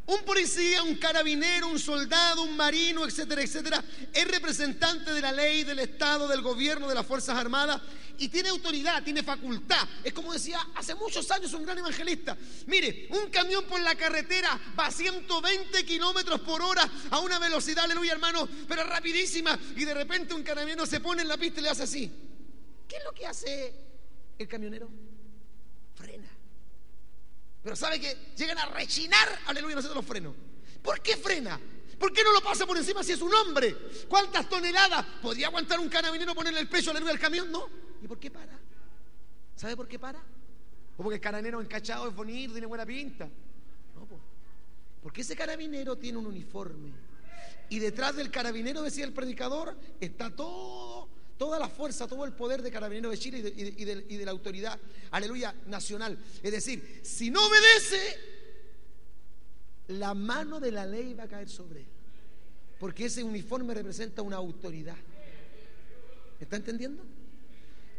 Un policía, un carabinero, un soldado, un marino, etcétera, etcétera, es representante de la ley, del Estado, del gobierno, de las Fuerzas Armadas y tiene autoridad, tiene facultad. Es como decía hace muchos años un gran evangelista. Mire, un camión por la carretera va a 120 kilómetros por hora a una velocidad, aleluya hermano, pero rapidísima. Y de repente un carabinero se pone en la pista y le hace así. ¿Qué es lo que hace el camionero? Pero sabe que llegan a rechinar, aleluya, nosotros los frenos. ¿Por qué frena? ¿Por qué no lo pasa por encima si es un hombre? ¿Cuántas toneladas? ¿Podría aguantar un carabinero ponerle el peso aleluya al camión? No. ¿Y por qué para? ¿Sabe por qué para? ¿O porque el carabinero encachado es bonito, tiene buena pinta? No, porque ese carabinero tiene un uniforme. Y detrás del carabinero, decía el predicador, está todo, toda la fuerza, todo el poder de carabinero de Chile y de la autoridad, aleluya, nacional. Es decir, si no obedece, la mano de la ley va a caer sobre él. Porque ese uniforme representa una autoridad. ¿Está entendiendo?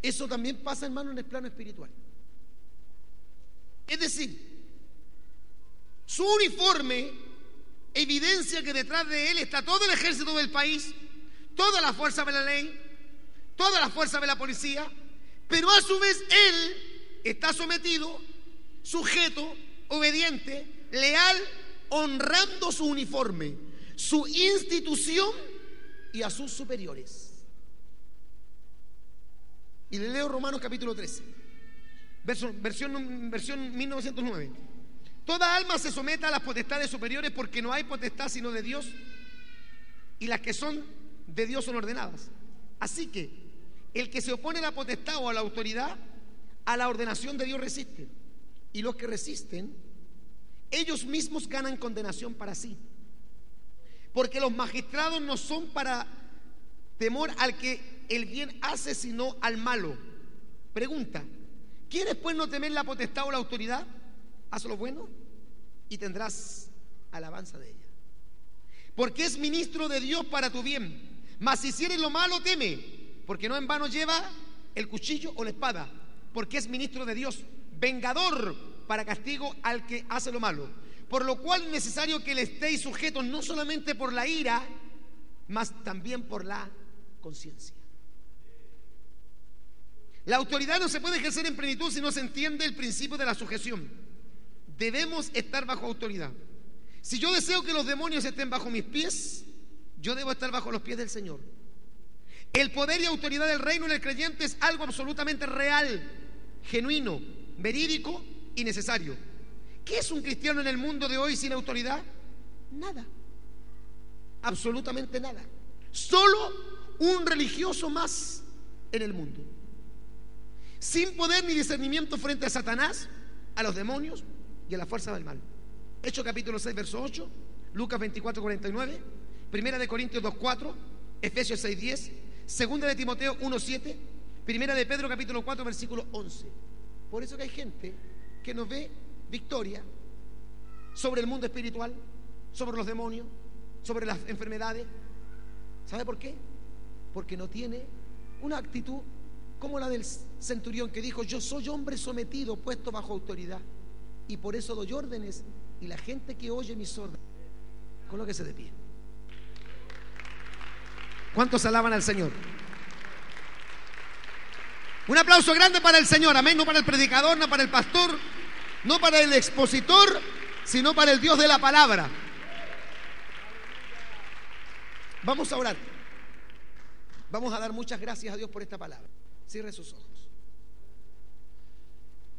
Eso también pasa, hermano, en el plano espiritual. Es decir, su uniforme evidencia que detrás de él está todo el ejército del país, toda la fuerza de la ley, toda la fuerza de la policía, pero a su vez él está sometido, sujeto, obediente, leal honrando su uniforme, su institución y a sus superiores. Y le leo Romanos capítulo 13, versión, versión 1909. Toda alma se someta a las potestades superiores porque no hay potestad sino de Dios y las que son de Dios son ordenadas. Así que el que se opone a la potestad o a la autoridad, a la ordenación de Dios resiste. Y los que resisten ellos mismos ganan condenación para sí. Porque los magistrados no son para temor al que el bien hace, sino al malo. Pregunta, ¿quieres pues no temer la potestad o la autoridad? Haz lo bueno y tendrás alabanza de ella. Porque es ministro de Dios para tu bien. Mas si hicieres lo malo, teme, porque no en vano lleva el cuchillo o la espada, porque es ministro de Dios, vengador para castigo al que hace lo malo. Por lo cual es necesario que le estéis sujetos no solamente por la ira, mas también por la conciencia. La autoridad no se puede ejercer en plenitud si no se entiende el principio de la sujeción. Debemos estar bajo autoridad. Si yo deseo que los demonios estén bajo mis pies, yo debo estar bajo los pies del Señor. El poder y autoridad del reino en el creyente es algo absolutamente real, genuino, verídico y necesario. ¿Qué es un cristiano en el mundo de hoy sin autoridad? Nada. Absolutamente nada. Solo un religioso más en el mundo. Sin poder ni discernimiento frente a Satanás, a los demonios y a la fuerza del mal. Hechos capítulo 6, verso 8, Lucas 24, 49, Primera de Corintios 2, 4, Efesios 6, 10, Segunda de Timoteo 1, 7, Primera de Pedro capítulo 4, versículo 11. Por eso que hay gente que nos ve victoria sobre el mundo espiritual, sobre los demonios, sobre las enfermedades. ¿Sabe por qué? Porque no tiene una actitud como la del centurión que dijo, yo soy hombre sometido, puesto bajo autoridad, y por eso doy órdenes, y la gente que oye mis órdenes, colóquese de pie. ¿Cuántos alaban al Señor? Un aplauso grande para el Señor, amén, no para el predicador, no para el pastor, no para el expositor, sino para el Dios de la palabra. Vamos a orar. Vamos a dar muchas gracias a Dios por esta palabra. Cierre sus ojos.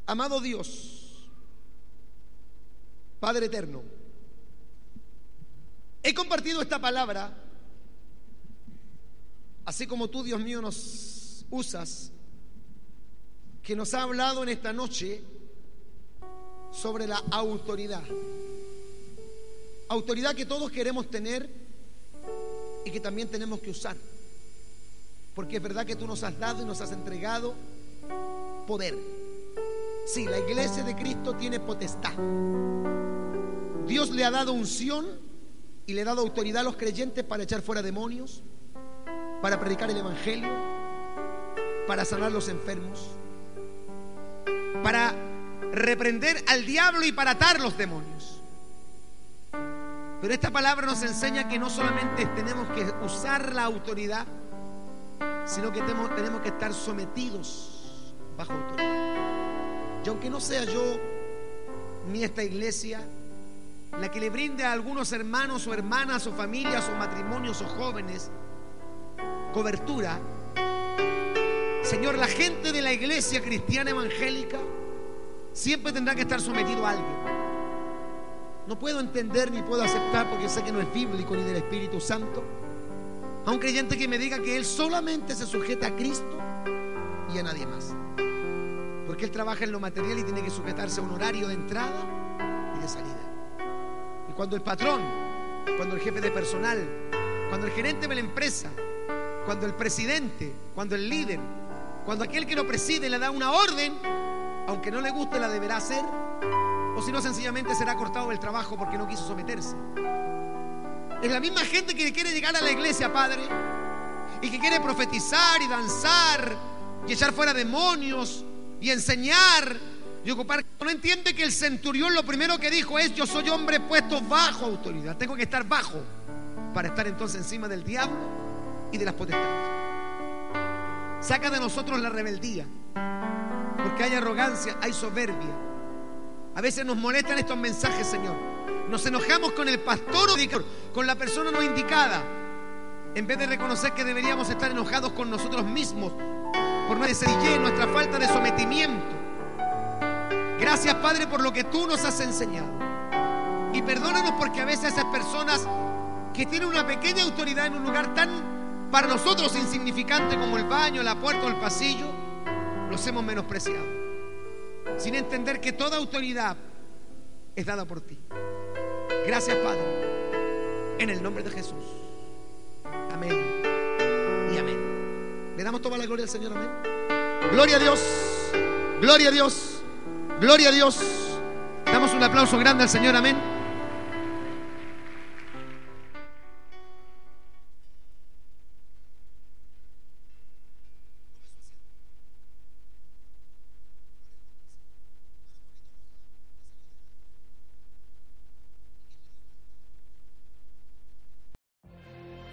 Amado Dios, Padre eterno, he compartido esta palabra, así como tú, Dios mío, nos usas, que nos ha hablado en esta noche sobre la autoridad. Autoridad que todos queremos tener y que también tenemos que usar. Porque es verdad que tú nos has dado y nos has entregado poder. Sí, la iglesia de Cristo tiene potestad. Dios le ha dado unción y le ha dado autoridad a los creyentes para echar fuera demonios, para predicar el Evangelio, para sanar los enfermos, para reprender al diablo y para atar los demonios. Pero esta palabra nos enseña que no solamente tenemos que usar la autoridad, sino que tenemos, tenemos que estar sometidos bajo autoridad. Y aunque no sea yo ni esta iglesia la que le brinde a algunos hermanos o hermanas o familias o matrimonios o jóvenes cobertura, Señor, la gente de la iglesia cristiana evangélica siempre tendrá que estar sometido a alguien. No puedo entender ni puedo aceptar porque sé que no es bíblico ni del Espíritu Santo. A un creyente que me diga que él solamente se sujeta a Cristo y a nadie más. Porque él trabaja en lo material y tiene que sujetarse a un horario de entrada y de salida. Y cuando el patrón, cuando el jefe de personal, cuando el gerente de la empresa, cuando el presidente, cuando el líder, cuando aquel que lo preside le da una orden, aunque no le guste, la deberá hacer. O si no, sencillamente será cortado del trabajo porque no quiso someterse. Es la misma gente que quiere llegar a la iglesia, Padre, y que quiere profetizar y danzar y echar fuera demonios y enseñar y ocupar. No entiende que el centurión lo primero que dijo es: Yo soy hombre puesto bajo autoridad. Tengo que estar bajo para estar entonces encima del diablo y de las potestades. Saca de nosotros la rebeldía, porque hay arrogancia, hay soberbia. A veces nos molestan estos mensajes, Señor. Nos enojamos con el pastor o con la persona no indicada, en vez de reconocer que deberíamos estar enojados con nosotros mismos por ser nuestra falta de sometimiento. Gracias, Padre, por lo que tú nos has enseñado. Y perdónanos porque a veces esas personas que tienen una pequeña autoridad en un lugar tan para nosotros insignificante como el baño, la puerta o el pasillo, los hemos menospreciado. Sin entender que toda autoridad es dada por ti. Gracias, Padre. En el nombre de Jesús. Amén. Y amén. Le damos toda la gloria al Señor. Amén. Gloria a Dios. Gloria a Dios. Gloria a Dios. Damos un aplauso grande al Señor. Amén.